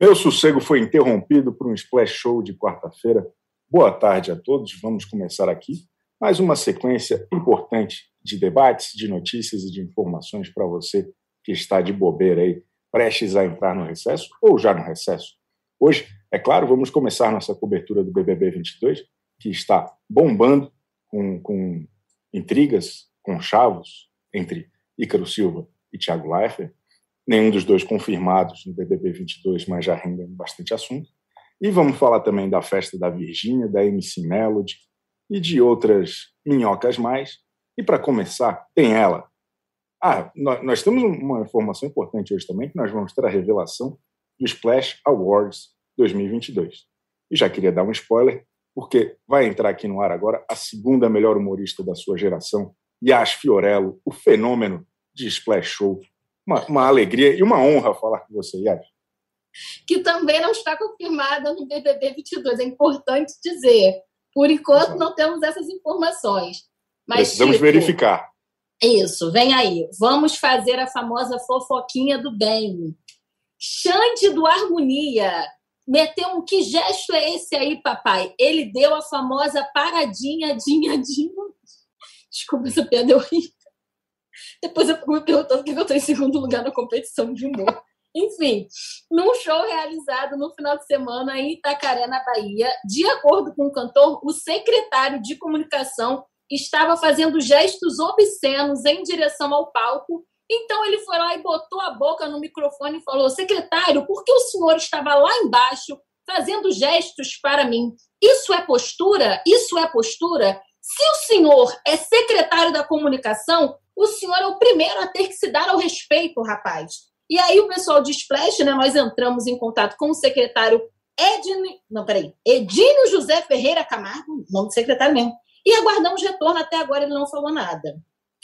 Meu sossego foi interrompido por um splash show de quarta-feira. Boa tarde a todos. Vamos começar aqui mais uma sequência importante de debates, de notícias e de informações para você que está de bobeira aí, prestes a entrar no recesso ou já no recesso. Hoje, é claro, vamos começar nossa cobertura do BBB 22, que está bombando com, com intrigas, com chavos entre Ícaro Silva e Thiago Leifert nenhum dos dois confirmados no BBB 22, mas já rendem bastante assunto. E vamos falar também da festa da Virgínia, da MC Melody e de outras minhocas mais. E para começar, tem ela. Ah, nós, nós temos uma informação importante hoje também, que nós vamos ter a revelação do Splash Awards 2022. E já queria dar um spoiler, porque vai entrar aqui no ar agora a segunda melhor humorista da sua geração, Yas Fiorello, o fenômeno de Splash Show, uma, uma alegria e uma honra falar com você, Yas. Que também não está confirmada no BBB 22. É importante dizer. Por enquanto, Exato. não temos essas informações. Mas, Precisamos tipo, verificar. Isso, vem aí. Vamos fazer a famosa fofoquinha do bem. Xande do Harmonia meteu um que gesto é esse aí, papai? Ele deu a famosa paradinha, dinha, dinha. Desculpa, essa piada é horrível. Depois eu fico me perguntando por que eu estou em segundo lugar na competição de humor. Enfim, num show realizado no final de semana em Itacaré, na Bahia, de acordo com o cantor, o secretário de comunicação estava fazendo gestos obscenos em direção ao palco. Então ele foi lá e botou a boca no microfone e falou: Secretário, por que o senhor estava lá embaixo fazendo gestos para mim? Isso é postura? Isso é postura? Se o senhor é secretário da comunicação, o senhor é o primeiro a ter que se dar ao respeito, rapaz. E aí o pessoal de Splash, né, nós entramos em contato com o secretário Edne, não, peraí, Edínio José Ferreira Camargo, nome do secretário mesmo, e aguardamos retorno, até agora ele não falou nada.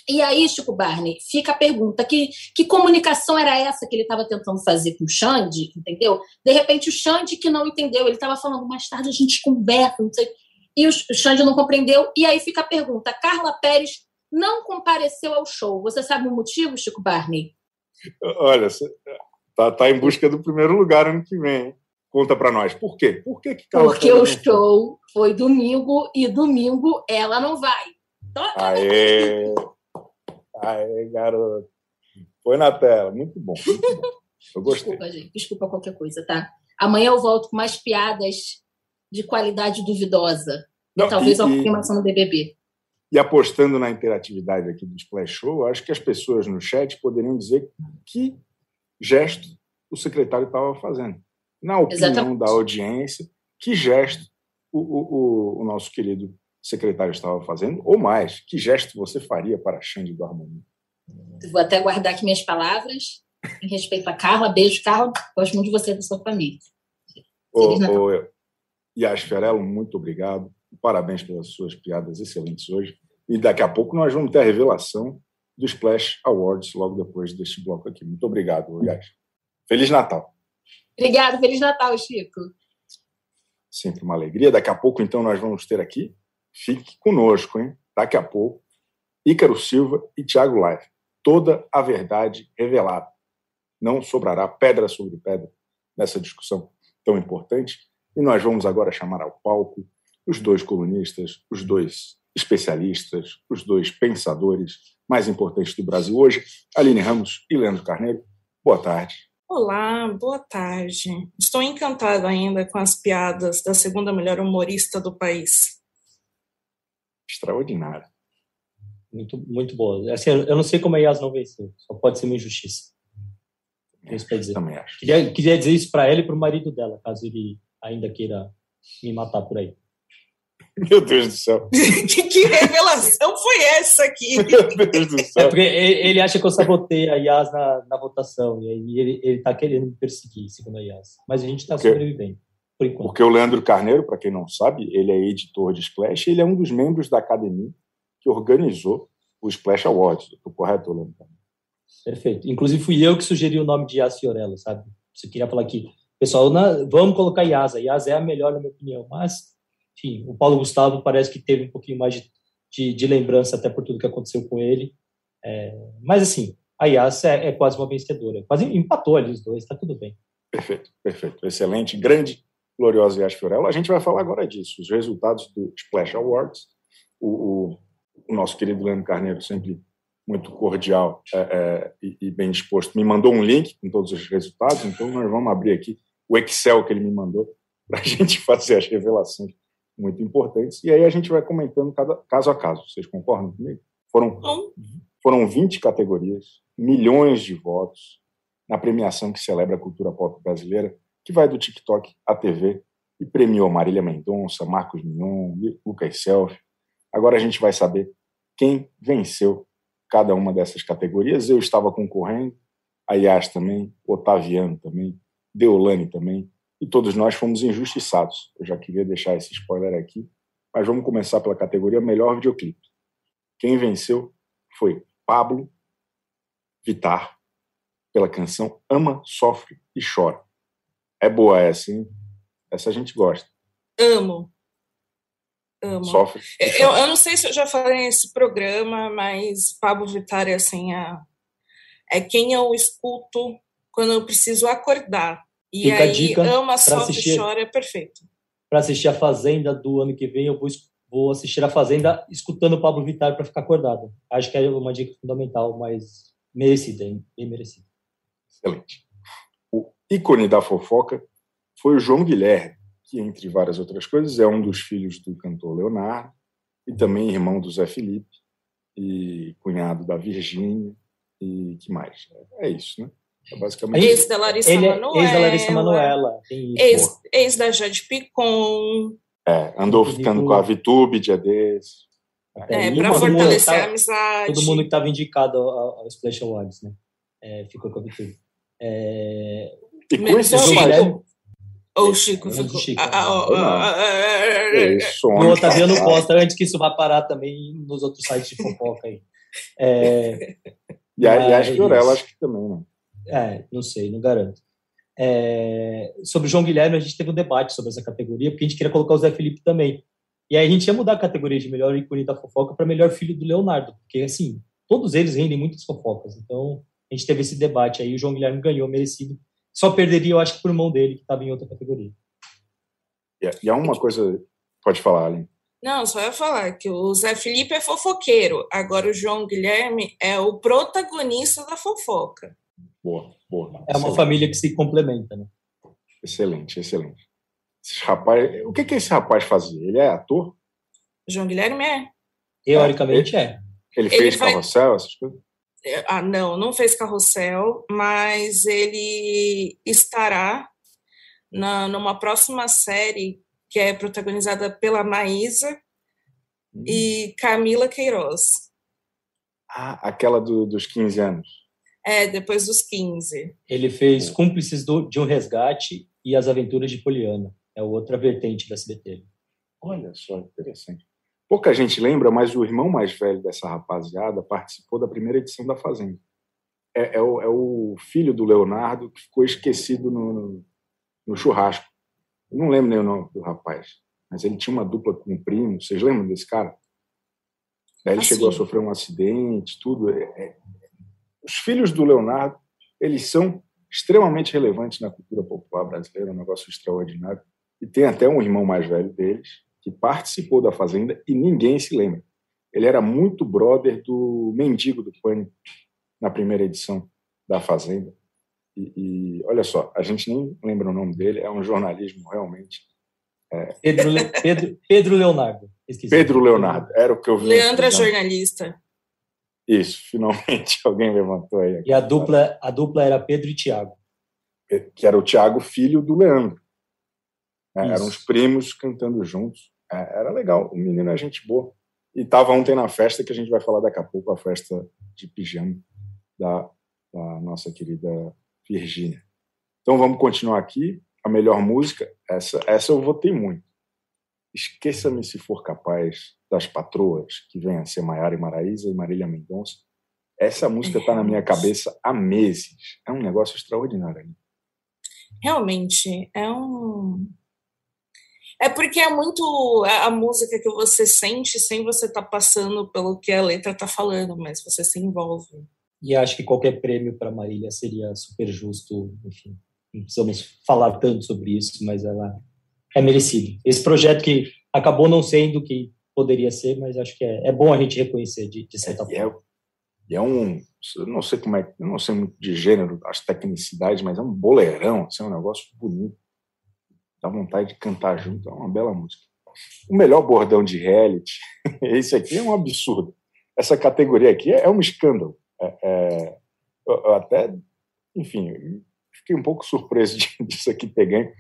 E aí, Chico Barney, fica a pergunta: que, que comunicação era essa que ele estava tentando fazer com o Xande, entendeu? De repente, o Xande que não entendeu, ele estava falando, mais tarde a gente conversa, não sei. E o Xande não compreendeu, e aí fica a pergunta: Carla Pérez não compareceu ao show. Você sabe o motivo, Chico Barney? Olha, tá, tá em busca do primeiro lugar ano que vem. Conta para nós. Por quê? Por que, que Carla Porque o show foi domingo e domingo ela não vai. Aê! Aê, garoto. Foi na tela. Muito bom. Muito bom. Eu gostei. Desculpa, gente. Desculpa qualquer coisa, tá? Amanhã eu volto com mais piadas de qualidade duvidosa. Não, e talvez e, uma confirmação no BBB. E apostando na interatividade aqui do Splash Show, acho que as pessoas no chat poderiam dizer que gesto o secretário estava fazendo. Na opinião Exatamente. da audiência, que gesto o, o, o, nosso querido secretário estava fazendo, ou mais, que gesto você faria para a Xande do Harmonia? Vou até guardar aqui minhas palavras em respeito a Carla. Beijo, Carla. Gosto muito de você e da sua família. Ô, ô, Yas Fiorello, muito obrigado. Parabéns pelas suas piadas excelentes hoje. E daqui a pouco nós vamos ter a revelação do Splash Awards logo depois deste bloco aqui. Muito obrigado, aliás. Feliz Natal. Obrigado, Feliz Natal, Chico. Sempre uma alegria. Daqui a pouco, então, nós vamos ter aqui. Fique conosco, hein? Daqui a pouco, Ícaro Silva e Tiago Live. Toda a verdade revelada. Não sobrará pedra sobre pedra nessa discussão tão importante. E nós vamos agora chamar ao palco os dois colunistas, os dois especialistas, os dois pensadores mais importantes do Brasil hoje, Aline Ramos e Leandro Carneiro. Boa tarde. Olá, boa tarde. Estou encantado ainda com as piadas da segunda melhor humorista do país. Extraordinário. Muito, muito boa. Assim, eu não sei como a Yas não venceu. Só pode ser uma injustiça. É, isso dizer. Também acho. Queria, queria dizer isso para ela e para o marido dela, caso ele ainda queira me matar por aí. Meu Deus do céu. que revelação foi essa aqui? Meu Deus do céu. É porque ele acha que eu sabotei a Yas na, na votação. E aí ele, ele tá querendo me perseguir, segundo a Yas. Mas a gente está sobrevivendo. Por enquanto. Porque o Leandro Carneiro, para quem não sabe, ele é editor de Splash, ele é um dos membros da academia que organizou o Splash Awards. Estou correto, Leandro Carneiro? Perfeito. Inclusive fui eu que sugeri o nome de Yas Fiorello, sabe? Você queria falar aqui, pessoal, na, vamos colocar Yas. A Yas é a melhor, na minha opinião, mas enfim, o Paulo Gustavo parece que teve um pouquinho mais de, de, de lembrança até por tudo que aconteceu com ele. É, mas assim, a Yas é, é, quase uma vencedora. Quase empatou ali os dois, tá tudo bem. Perfeito, perfeito. Excelente, grande, gloriosa Yas Fiorello. A gente vai falar agora disso, os resultados do Splash Awards. O, o, o nosso querido Leandro Carneiro, sempre muito cordial é, é, e, e, bem disposto, me mandou um link com todos os resultados, então nós vamos abrir aqui o Excel que ele me mandou para a gente fazer as revelações muito importantes. E aí a gente vai comentando cada, caso a caso. Vocês concordam comigo? Foram, foram 20 categorias, milhões de votos na premiação que celebra a cultura pop brasileira, que vai do TikTok à TV e premiou Marília Mendonça, Marcos Mignon, Lucas Selfie. Agora a gente vai saber quem venceu cada uma dessas categorias. Eu estava concorrendo, a Yas também, Otaviano também, Deolane também, e todos nós fomos injustiçados. Eu já queria deixar esse spoiler aqui, mas vamos começar pela categoria Melhor Videoclipe. Quem venceu foi Pablo Vitar, pela canção Ama, Sofre e Chora. É boa essa, hein? Essa a gente gosta. Amo. Amo. Sofre. Eu, eu não sei se eu já falei nesse programa, mas Pablo Vittar é assim, a, é quem eu escuto quando eu preciso acordar. E Fica aí, dica ama, sofre, assistir, chora, é perfeito. Para assistir a Fazenda do ano que vem, eu vou, vou assistir a Fazenda escutando o Pablo Vittar para ficar acordado. Acho que é uma dica fundamental, mas merecida, bem merecida. Excelente. O ícone da fofoca foi o João Guilherme, que, entre várias outras coisas, é um dos filhos do cantor Leonardo e também irmão do Zé Felipe e cunhado da Virgínia e que mais? É isso, né? É basicamente ex da Larissa Ele Manoela. É ex da Larissa Manoela. Ex, ex da Jade Picon. É, andou ficando com a Vitube dia desses. É, para fortalecer tá, a amizade. Todo mundo que estava indicado ao, ao Splash Awards, né? É, ficou com a Vitube. É... E com esse Chico. Ou o Chico ficou. Chico, o Otaviano posta antes que isso vá parar também nos outros sites de fofoca aí. É, e, a, e a Fiorella, acho que também, né? É, não sei, não garanto. É, sobre o João Guilherme, a gente teve um debate sobre essa categoria, porque a gente queria colocar o Zé Felipe também. E aí a gente ia mudar a categoria de melhor ícone da fofoca para melhor filho do Leonardo, porque, assim, todos eles rendem muitas fofocas. Então, a gente teve esse debate aí, o João Guilherme ganhou, merecido. Só perderia, eu acho, por mão dele, que estava em outra categoria. E há uma coisa... Pode falar, Aline. Não, só ia falar que o Zé Felipe é fofoqueiro, agora o João Guilherme é o protagonista da fofoca. Boa, boa. É uma família que se complementa, né? Excelente, excelente. Esse rapaz, o que, que esse rapaz fazia? Ele é ator? João Guilherme é. Teoricamente é. Ele, fez ele carrossel, essas coisas? É, ah, não, não fez carrossel, mas ele estará na, numa próxima série que é protagonizada pela Maísa hum. e Camila Queiroz. Ah, aquela do, dos 15 anos. É, depois dos 15. Ele fez Cúmplices do, de um Resgate e As Aventuras de Poliana. É outra vertente da SBT. Olha só, interessante. Pouca gente lembra, mas o irmão mais velho dessa rapaziada participou da primeira edição da Fazenda. É, é, o, é o, filho do Leonardo que ficou esquecido no, no, no, churrasco. Eu não lembro nem o nome do rapaz, mas ele tinha uma dupla com um primo. Vocês lembram desse cara? Daí ele assim. chegou a sofrer um acidente, tudo. É, é os filhos do Leonardo, eles são extremamente relevantes na cultura popular brasileira, é um negócio extraordinário. E tem até um irmão mais velho deles que participou da Fazenda e ninguém se lembra. Ele era muito brother do Mendigo do Pânico na primeira edição da Fazenda. E, e, olha só, a gente nem lembra o nome dele, é um jornalismo realmente. É... Pedro, Le... Pedro, Pedro Leonardo. Esqueci. Pedro Leonardo, era o que eu vi. Leandro é jornalista. Isso, finalmente alguém levantou aí. E a dupla, a dupla era Pedro e Tiago. Que era o Tiago, filho do Leandro. É, eram os primos cantando juntos. É, era legal, o menino é gente boa. E estava ontem na festa, que a gente vai falar daqui a pouco, a festa de pijama da, da nossa querida Virgínia. Então vamos continuar aqui. A melhor música, essa, essa eu votei muito. Esqueça-me se for capaz das patroas, que vem a ser Maiara e Maraísa e Marília Mendonça. Essa música está na minha cabeça há meses. É um negócio extraordinário. Realmente, é um. É porque é muito a música que você sente sem você estar tá passando pelo que a letra está falando, mas você se envolve. E acho que qualquer prêmio para Marília seria super justo, enfim. não precisamos falar tanto sobre isso, mas ela é merecido. Esse projeto que acabou não sendo o que poderia ser, mas acho que é, é bom a gente reconhecer de, de certa é, forma. E é, é, um, eu não sei como é, eu não sei muito de gênero, as tecnicidades, mas é um boleirão, assim, é um negócio bonito. Dá vontade de cantar junto, é uma bela música. O melhor bordão de reality, esse aqui é um absurdo. Essa categoria aqui é, é um escândalo. É, é, eu até, enfim, fiquei um pouco surpreso disso aqui peguei,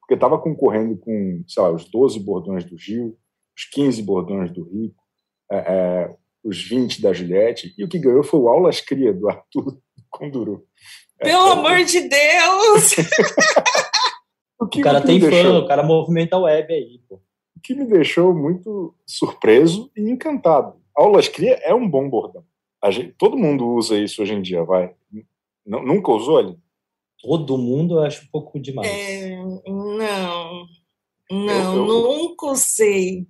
porque estava concorrendo com, sei lá, os 12 bordões do Gil, os 15 bordões do Rico, é, é, os 20 da Juliette, e o que ganhou foi o Aulas Cria, do Arthur Conduru. É, Pelo é, amor de Deus! o, o, cara tem fã, deixou, o cara movimenta a web aí, pô. O que me deixou muito surpreso e encantado. Aulas Cria é um bom bordão. Gente, todo mundo usa isso hoje em dia, vai. N nunca usou ali? Todo mundo eu acho um pouco demais. É, não, não, eu, eu... nunca usei.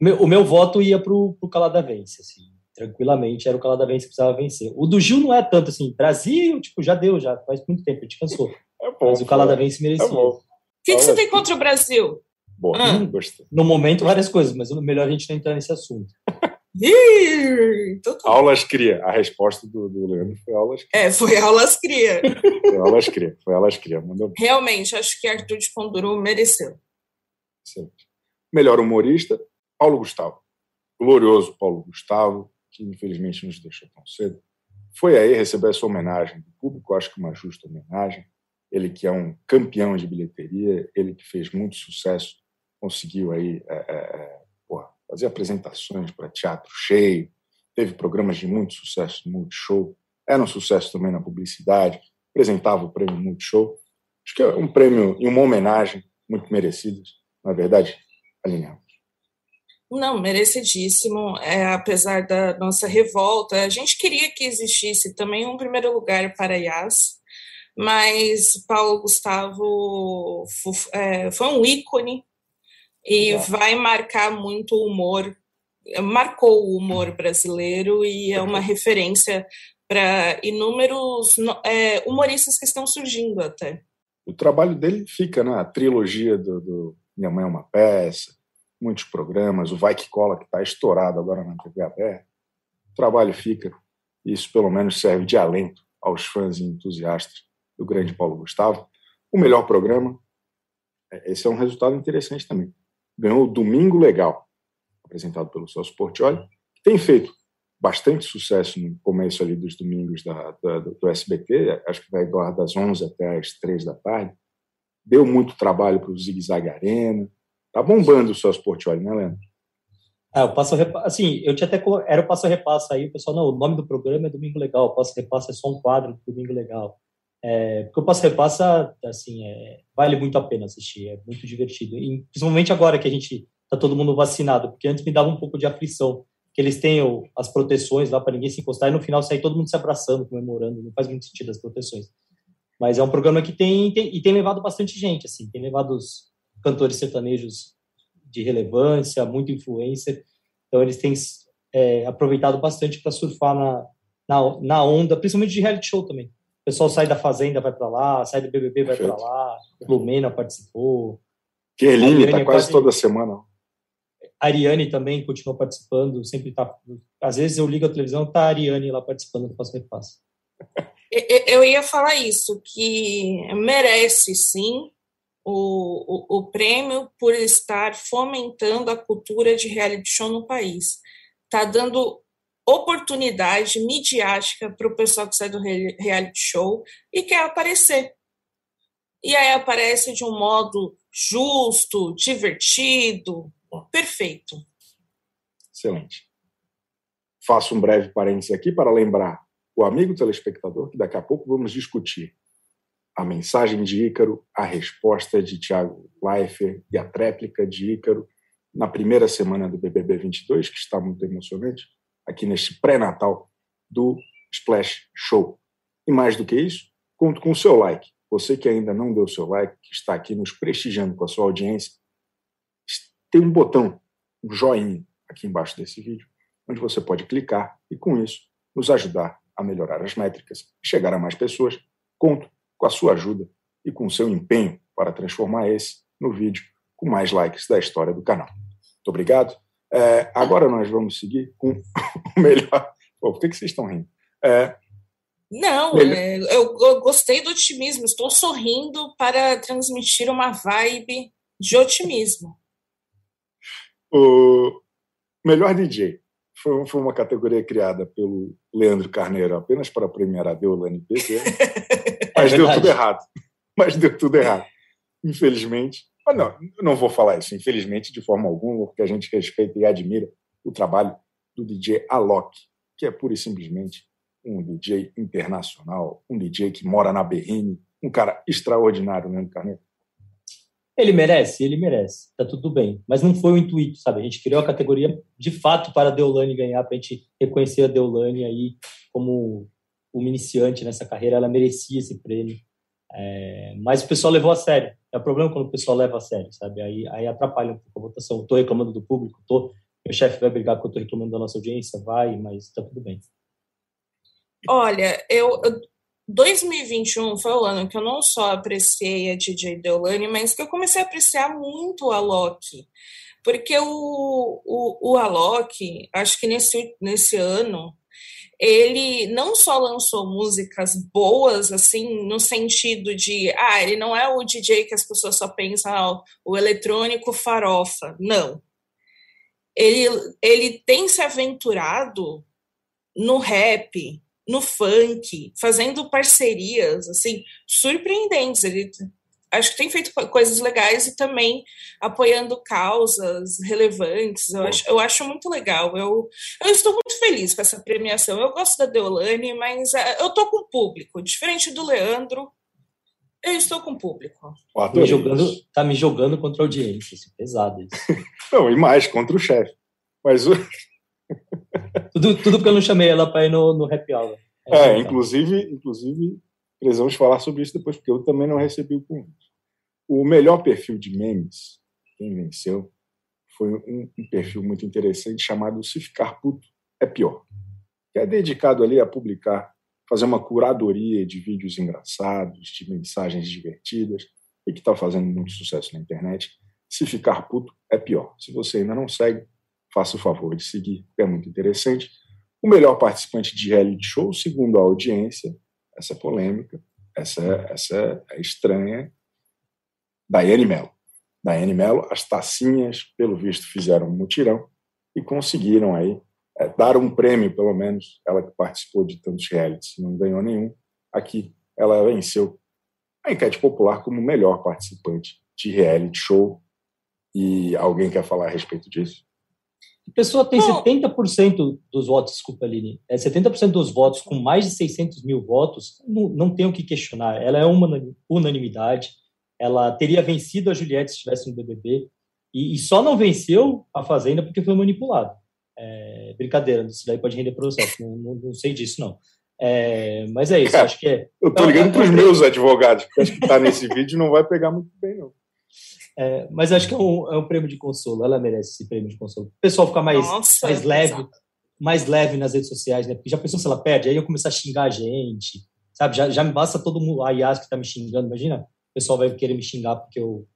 Meu, o meu voto ia pro, pro Caladavense, assim, tranquilamente, era o Caladavense que precisava vencer. O do Gil não é tanto assim, Brasil, tipo, já deu, já faz muito tempo, a gente cansou. É bom, Mas o Caladavense merecia. É o que, que você tem contra o Brasil? Boa, ah. gostei. No momento, várias coisas, mas o melhor a gente não entrar nesse assunto. Então tá aulas cria. A resposta do, do Leandro foi aulas cria. É, foi aulas cria. foi aulas cria. Foi aulas cria. Mandou... Realmente, acho que Arthur de Conduru mereceu. Excelente. Melhor humorista, Paulo Gustavo. Glorioso Paulo Gustavo, que infelizmente nos deixou tão cedo. Foi aí receber essa homenagem do público, acho que uma justa homenagem. Ele que é um campeão de bilheteria, ele que fez muito sucesso, conseguiu aí é, é, é porra, fazer apresentações para teatro cheio, teve programas de muito sucesso no Multishow, era um sucesso também na publicidade, apresentava o prêmio Multishow. Acho que é um prêmio e uma homenagem muito merecidas, na verdade, alinhamos. Não, merecidíssimo. É, apesar da nossa revolta, a gente queria que existisse também um primeiro lugar para Yas, mas Paulo Gustavo é, foi um ícone e vai marcar muito o humor, marcou o humor brasileiro e é uma referência para inúmeros é, humoristas que estão surgindo até. O trabalho dele fica, né? A trilogia do, do Minha Mãe é uma Peça, muitos programas, o Vai Que Cola, que está estourado agora na TV aberta. O trabalho fica, isso pelo menos serve de alento aos fãs e entusiastas do grande Paulo Gustavo. O melhor programa, é, esse é um resultado interessante também ganhou o Domingo Legal, apresentado pelo Celso Portioli, que tem feito bastante sucesso no começo ali dos domingos da, da, do SBT, acho que vai doar das 11 até as 3 da tarde. Deu muito trabalho para o Zig Zag Arena. Tá bombando o Celso Portioli, né, Leandro? É, o passo assim, eu tinha até era o passo repassa aí, o pessoal não, o nome do programa é Domingo Legal, o passo repassa é só um quadro do Domingo Legal. É, porque o Passo Repassa, assim, é, vale muito a pena assistir, é muito divertido. E, principalmente agora que a gente tá todo mundo vacinado, porque antes me dava um pouco de aflição, que eles têm as proteções lá para ninguém se encostar e no final sair todo mundo se abraçando, comemorando, não faz muito sentido as proteções. Mas é um programa que tem, tem e tem levado bastante gente, assim, tem levado os cantores sertanejos de relevância, muito influencer, então eles têm é, aproveitado bastante para surfar na, na, na onda, principalmente de reality show também pessoal sai da Fazenda, vai para lá, sai do BBB, vai para lá. Lumena participou. Kerline está quase toda semana. A Ariane também continua participando, sempre está. Às vezes eu ligo a televisão, tá a Ariane lá participando do Passo Repasso. Eu ia falar isso, que merece sim o, o, o prêmio por estar fomentando a cultura de reality show no país. Está dando oportunidade midiática para o pessoal que sai do reality show e quer aparecer. E aí aparece de um modo justo, divertido, perfeito. Excelente. Faço um breve parênteses aqui para lembrar o amigo telespectador que daqui a pouco vamos discutir a mensagem de Ícaro, a resposta de Tiago Leifert e a tréplica de Ícaro na primeira semana do BBB 22, que está muito emocionante aqui neste pré-natal do Splash Show. E mais do que isso, conto com o seu like. Você que ainda não deu o seu like, que está aqui nos prestigiando com a sua audiência, tem um botão, um joinha aqui embaixo desse vídeo, onde você pode clicar e, com isso, nos ajudar a melhorar as métricas chegar a mais pessoas. Conto com a sua ajuda e com seu empenho para transformar esse no vídeo com mais likes da história do canal. Muito obrigado. É, agora nós vamos seguir com o melhor. Pô, por que, que vocês estão rindo? É, não, é, eu, eu, gostei do otimismo. Estou sorrindo para transmitir uma vibe de otimismo. O melhor DJ foi, foi uma categoria criada pelo Leandro Carneiro apenas para premiar a Deolane PT, mas é deu tudo errado. Mas deu tudo errado. Infelizmente. Mas não, não vou falar isso, infelizmente, de forma alguma, porque a gente respeita e admira o trabalho do DJ Alok, que é pura e simplesmente um DJ internacional, um DJ que mora na Berrine, um cara extraordinário, Leandro Carneiro. Ele merece, ele merece, tá tudo bem. Mas não foi o intuito, sabe? A gente criou a categoria de fato para a Deolane ganhar, para a gente reconhecer a Deolane aí como uma iniciante nessa carreira, ela merecia esse prêmio. É, mas o pessoal levou a sério. É o problema quando o pessoal leva a sério, sabe? Aí, aí atrapalha um pouco a votação. Estou reclamando do público, tô, meu chefe vai brigar porque eu estou reclamando da nossa audiência, vai, mas tá tudo bem. Olha, eu, 2021 foi o ano que eu não só apreciei a DJ Deolane, mas que eu comecei a apreciar muito a Loki. Porque o, o, o Alok, acho que nesse, nesse ano, ele não só lançou músicas boas, assim, no sentido de, ah, ele não é o DJ que as pessoas só pensam, ah, o eletrônico farofa. Não. Ele, ele tem se aventurado no rap, no funk, fazendo parcerias assim surpreendentes. Ele acho que tem feito coisas legais e também apoiando causas relevantes. Eu acho, eu acho muito legal. Eu, eu estou muito feliz com essa premiação. Eu gosto da Deolane, mas uh, eu estou com público. Diferente do Leandro, eu estou com público. Tá me jogando, tá me jogando contra a audiência. Isso, é pesado isso. Não, e mais, contra o chefe. Mas o, tudo, tudo porque eu não chamei ela para ir no, no happy hour. É, é inclusive, inclusive, precisamos falar sobre isso depois, porque eu também não recebi o convite. O melhor perfil de memes, quem venceu, foi um, um perfil muito interessante chamado Se Ficar Puto é Pior, que é dedicado ali a publicar, fazer uma curadoria de vídeos engraçados, de mensagens divertidas, e que está fazendo muito sucesso na internet. Se Ficar Puto é Pior. Se você ainda não segue, faça o favor de seguir, é muito interessante. O melhor participante de reality show, segundo a audiência, essa polêmica, essa, essa estranha, Daiane Mello. Daiane Mello, as tacinhas, pelo visto, fizeram um mutirão e conseguiram aí é, dar um prêmio, pelo menos, ela que participou de tantos realities, não ganhou nenhum. Aqui, ela venceu a enquete popular como melhor participante de reality show. E alguém quer falar a respeito disso? A pessoa tem não. 70% dos votos, desculpa, Aline, é 70% dos votos com mais de 600 mil votos, não, não tem o que questionar. Ela é uma unanimidade. Ela teria vencido a Juliette se estivesse no BBB e, e, só não venceu a Fazenda porque foi manipulado. É, brincadeira, isso daí pode render processo, não, não, não sei disso, não. É, mas é isso, Cara, acho que é. Eu tô ligando para os meus advogados, porque acho que tá nesse vídeo não vai pegar muito bem, não. É, mas acho que é um, é um, prêmio de consolo, ela merece esse prêmio de consolo. O pessoal fica mais, Nossa, mais leve, mais leve nas redes sociais, né? Porque já pensou se ela perde, aí eu começar a xingar a gente, sabe? Já, já me basta todo mundo, a Yas que tá me xingando, imagina, o pessoal vai querer me xingar porque eu,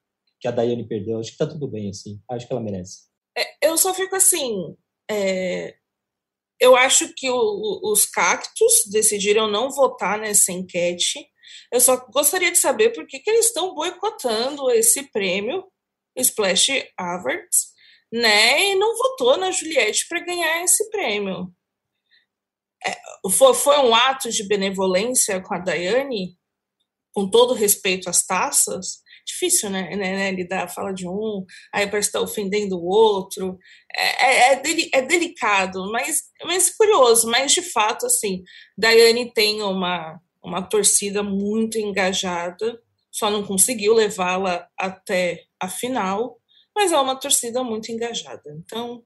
que a Daiane perdeu. Acho que tá tudo bem, assim. Acho que ela merece. É, eu só fico assim. É, eu acho que o, os cactos decidiram não votar nessa enquete eu só gostaria de saber por que, que eles estão boicotando esse prêmio, Splash Awards, né? E não votou na Juliette para ganhar esse prêmio. É, foi, foi um ato de benevolência com a Daiane, com todo respeito às taças, difícil, né, né, né lidar, fala de um, aí parece estar tá ofendendo o outro, é, é, é, deli, é, delicado, mas, mas curioso, mas de fato, assim, Daiane tem uma, uma torcida muito engajada, só não conseguiu levá-la até a final, mas é uma torcida muito engajada. Então,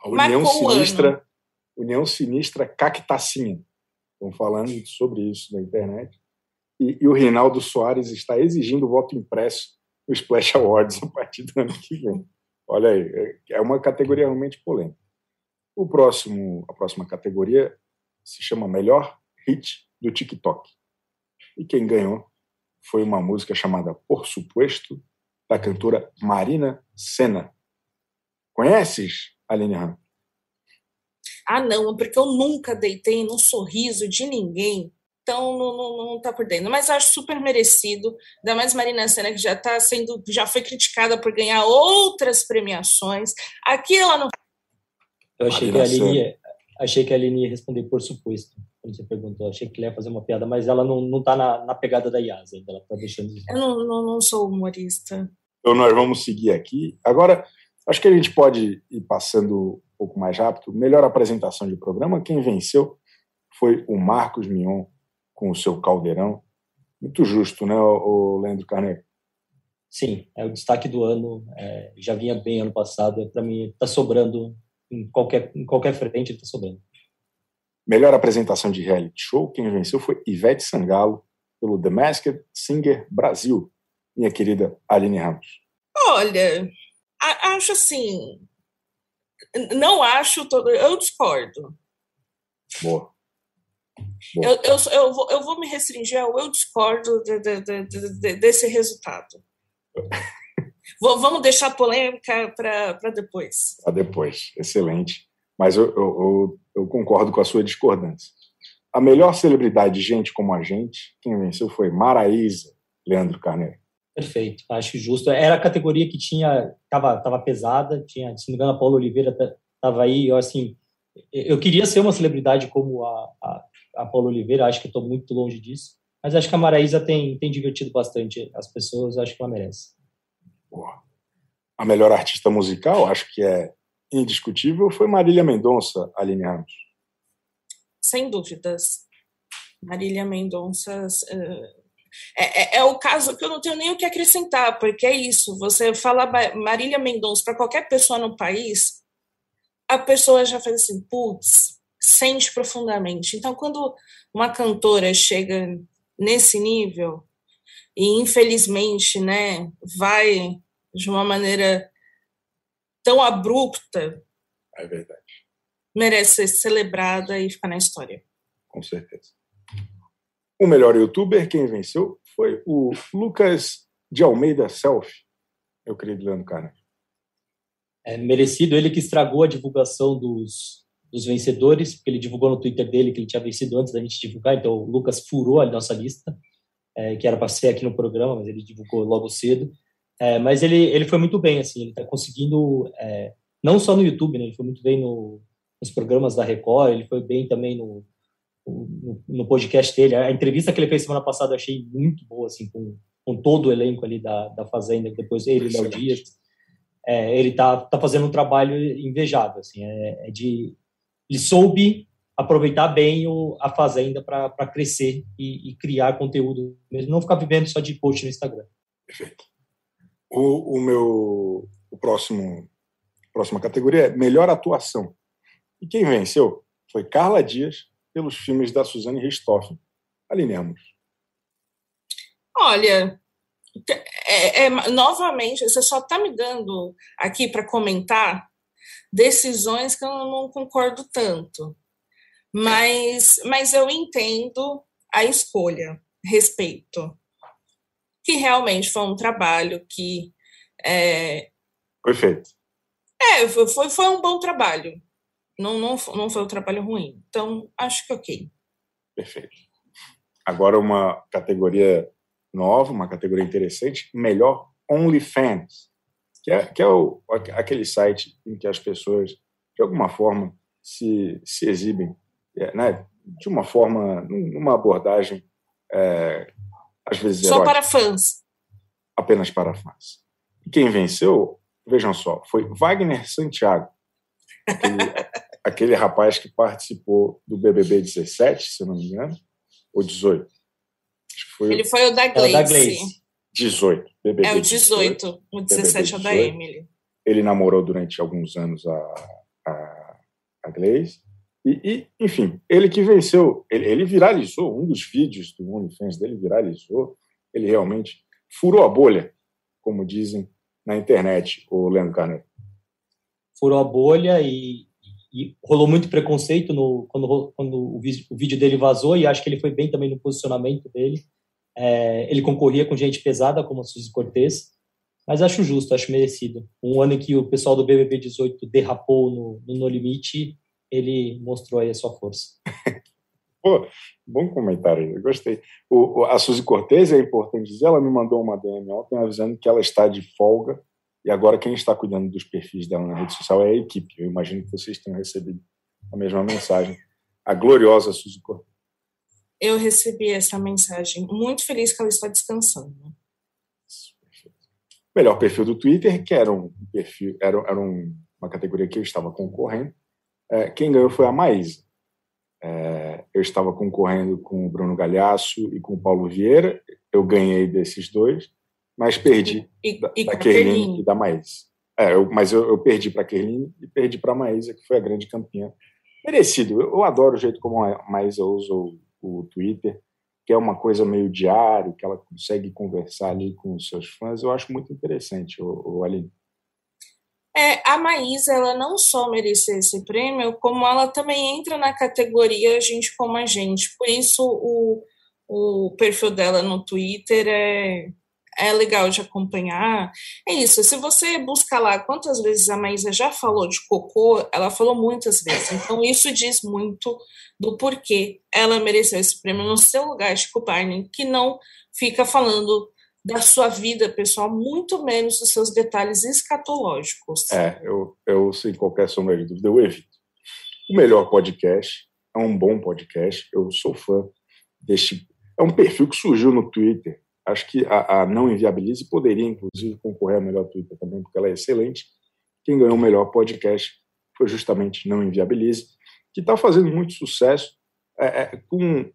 a União Sinistra, União Sinistra Cactacinha. Estão falando sobre isso na internet. E, e o Reinaldo Soares está exigindo voto impresso no Splash Awards a partir do ano que vem. Olha aí, é, é uma categoria realmente polêmica. O próximo, a próxima categoria se chama Melhor Hit do TikTok. E quem ganhou foi uma música chamada Por Supuesto, da cantora Marina Senna. Conheces, Aline Ram? Ah, não, porque eu nunca deitei num sorriso de ninguém. Então não, não, não tá por dentro. Mas acho super merecido. Ainda mais Marina Senna, que já tá sendo, já foi criticada por ganhar outras premiações. Aqui ela não. Eu achei Marina que a Aline, achei que a Aline ia responder por suposto quando você perguntou. Achei que ela ia fazer uma piada, mas ela não, não tá na, na pegada da Yasa, ela tá deixando de... Eu não, não, não sou humorista. Então nós vamos seguir aqui. Agora, acho que a gente pode ir passando um pouco mais rápido. Melhor apresentação de programa, quem venceu foi o Marcos Mion com o seu caldeirão. Muito justo, né, o Leandro Carneiro? Sim, é o destaque do ano. É, já vinha bem ano passado. Para mim, está sobrando em qualquer, em qualquer frente, está sobrando. Melhor apresentação de reality show, quem venceu foi Ivete Sangalo, pelo The Masked Singer Brasil, minha querida Aline Ramos. Olha, acho assim. Não acho. Todo, eu discordo. Boa. Eu, eu, eu, vou, eu vou me restringir ao eu discordo de, de, de, desse resultado. Vamos deixar a polêmica para depois. Para depois, excelente mas eu, eu, eu, concordo com a sua discordância. A melhor celebridade de gente como a gente, quem venceu foi Maraísa, Leandro Carneiro. Perfeito, acho justo. Era a categoria que tinha, estava tava pesada, tinha, se não me engano, a Paula Oliveira estava aí, eu assim, eu queria ser uma celebridade como a, a, a Paula Oliveira, acho que estou muito longe disso, mas acho que a Maraísa tem, tem divertido bastante as pessoas, acho que ela merece. Boa. A melhor artista musical, acho que é indiscutível foi Marília Mendonça, Aline Ramos. Sem dúvidas. Marília Mendonça uh, é, é, é, o caso que eu não tenho nem o que acrescentar, porque é isso. Você fala Marília Mendonça para qualquer pessoa no país, a pessoa já faz assim, putz, sente profundamente. Então, quando uma cantora chega nesse nível e infelizmente, né, vai de uma maneira tão abrupta. É verdade. Merece ser celebrada e ficar na história. Com certeza. O melhor youtuber, quem venceu, foi o Lucas de Almeida Self, meu querido Leandro Carne. É merecido ele que estragou a divulgação dos, dos vencedores, porque ele divulgou no Twitter dele que ele tinha vencido antes da gente divulgar, então o Lucas furou a nossa lista, é, que era para ser aqui no programa, mas ele divulgou logo cedo. É, mas ele, ele foi muito bem, assim, ele está conseguindo, é, não só no YouTube, né, ele foi muito bem no, nos programas da Record, ele foi bem também no, no, no, podcast dele. A entrevista que ele fez semana passada eu achei muito boa, assim, com, com todo o elenco ali da, da Fazenda, depois ele, Léo Dias. É, ele tá, tá fazendo um trabalho invejável, assim, é, é de... Ele soube aproveitar bem o, a Fazenda para crescer e, e criar conteúdo, mesmo não ficar vivendo só de post no Instagram. Perfeito. O, o meu o próximo próxima categoria é melhor atuação. E quem venceu foi Carla Dias pelos filmes da Suzane Richthofen. Alinhamos. Olha, é, é, novamente, você só está me dando aqui para comentar decisões que eu não concordo tanto. Mas, mas eu entendo a escolha, respeito que realmente foi um trabalho que. É, foi feito. É, foi, foi um bom trabalho. Não, não, não foi um trabalho ruim. Então, acho que ok. Perfeito. Agora, uma categoria nova, uma categoria interessante: melhor OnlyFans, que é, que é o, aquele site em que as pessoas, de alguma forma, se, se exibem, é, né, de uma forma, numa abordagem é, às vezes Só para fãs. Apenas para fãs. E quem venceu, vejam só, foi Wagner Santiago, aquele, aquele rapaz que participou do BBB 17, se eu não me engano, ou 18. Foi Ele foi o da Gleice. É o da Gleice. 18. BBB é o 18, 18 o 17 é o da Emily. Ele namorou durante alguns anos a, a, a Gleice. E, e, enfim, ele que venceu, ele, ele, viralizou, um dos vídeos do OnlyFans dele viralizou, ele realmente furou a bolha, como dizem na internet, o Leandro Carneiro. Furou a bolha e, e rolou muito preconceito no, quando, quando o, o vídeo dele vazou, e acho que ele foi bem também no posicionamento dele. É, ele concorria com gente pesada como a Suzy Cortez, mas acho justo, acho merecido. Um ano em que o pessoal do BBB 18 derrapou no, no, no Limite, ele mostrou aí a sua força. Pô, bom comentário, eu gostei. O, a Suzy Cortez, é importante dizer, ela me mandou uma DM ontem avisando que ela está de folga e agora quem está cuidando dos perfis dela na rede social é a equipe. Eu imagino que vocês tenham recebido a mesma mensagem. A gloriosa Suzy Cortez. Eu recebi essa mensagem. Muito feliz que ela está descansando. Melhor perfil do Twitter, que era um perfil, era, era um, uma categoria que eu estava concorrendo. É, quem ganhou foi a Maísa. É, eu estava concorrendo com o Bruno Galhaço e com o Paulo Vieira. Eu ganhei desses dois, mas perdi e, da, e da Kerline e da Maísa. É, eu, mas eu, eu perdi para a Kerline e perdi para a Maísa, que foi a grande campeã. Merecido. Eu, eu adoro o jeito como a Maísa usa o, o Twitter que é uma coisa meio diário, que ela consegue conversar ali com os seus fãs, eu acho muito interessante, o, o Aline. É, a Maísa, ela não só merece esse prêmio, como ela também entra na categoria Gente Como a Gente. Por isso, o, o perfil dela no Twitter é, é legal de acompanhar. É isso, se você buscar lá quantas vezes a Maísa já falou de cocô, ela falou muitas vezes. Então, isso diz muito do porquê ela mereceu esse prêmio no seu lugar, Chico Barney, que não fica falando da sua vida pessoal, muito menos dos seus detalhes escatológicos. É, eu, eu sem qualquer sombra de dúvida, eu evito. O melhor podcast é um bom podcast, eu sou fã deste. É um perfil que surgiu no Twitter. Acho que a, a Não Inviabilize poderia, inclusive, concorrer ao melhor Twitter também, porque ela é excelente. Quem ganhou o melhor podcast foi justamente Não Inviabilize que está fazendo muito sucesso é, é, com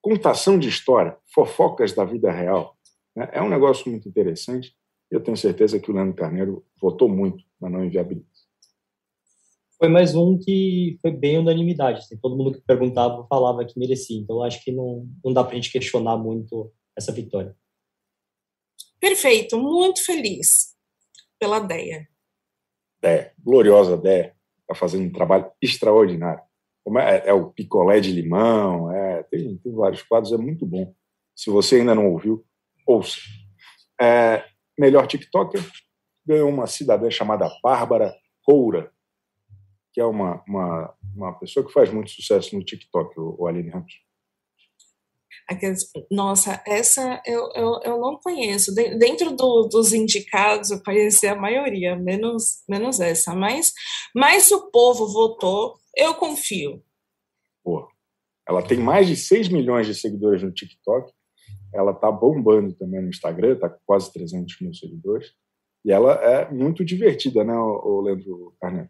contação de história, fofocas da vida real. Né? É um negócio muito interessante. Eu tenho certeza que o Leandro Carneiro votou muito na não inviabilidade. Foi mais um que foi bem unanimidade. Assim, todo mundo que perguntava falava que merecia. Então, acho que não, não dá para a gente questionar muito essa vitória. Perfeito. Muito feliz pela Deia. Deia. Gloriosa Deia está fazendo um trabalho extraordinário. Como é, é, o picolé de limão, é, tem, tem, vários quadros, é muito bom. Se você ainda não ouviu, ouça. É, melhor TikToker ganhou uma cidadã chamada Bárbara Coura, que é uma, uma, uma pessoa que faz muito sucesso no TikTok, o, o Aline Ramos. Aqueles, nossa, essa eu, eu, eu não conheço. dentro do, dos indicados, eu conheci a maioria, menos, menos essa. Mas, mas se o povo votou, eu confio. Pô, ela tem mais de 6 milhões de seguidores no TikTok. Ela tá bombando também no Instagram, tá com quase 300 mil seguidores. E ela é muito divertida, né, o Leandro Carneiro?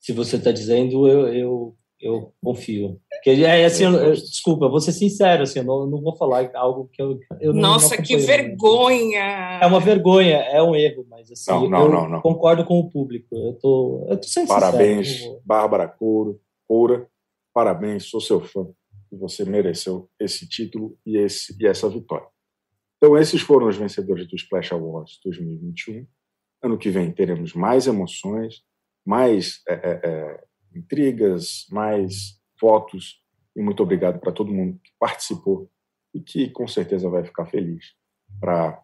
Se você está dizendo, eu, eu eu confio. Porque, é, assim, eu, eu, desculpa, vou ser sincero, assim, eu não, não vou falar algo que eu, eu Nossa, não que vergonha! É uma vergonha, é um erro, mas assim, não, não, eu não, não. concordo com o público. Eu tô, eu tô sendo Parabéns, sincero, Bárbara Couro, Coura, parabéns, sou seu fã. Você mereceu esse título e, esse, e essa vitória. Então, esses foram os vencedores do Splash Awards 2021. Ano que vem teremos mais emoções, mais é, é, é intrigas, mais votos. E muito obrigado para todo mundo que participou e que com certeza vai ficar feliz para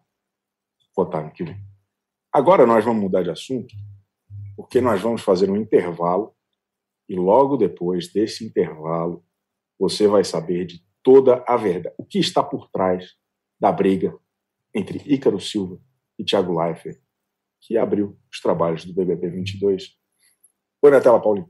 votar no que vem. Agora nós vamos mudar de assunto, porque nós vamos fazer um intervalo e logo depois desse intervalo você vai saber de toda a verdade, o que está por trás da briga entre Ícaro Silva e Thiago Leifert, que abriu os trabalhos do BBB 22. Põe na tela, Paulinho.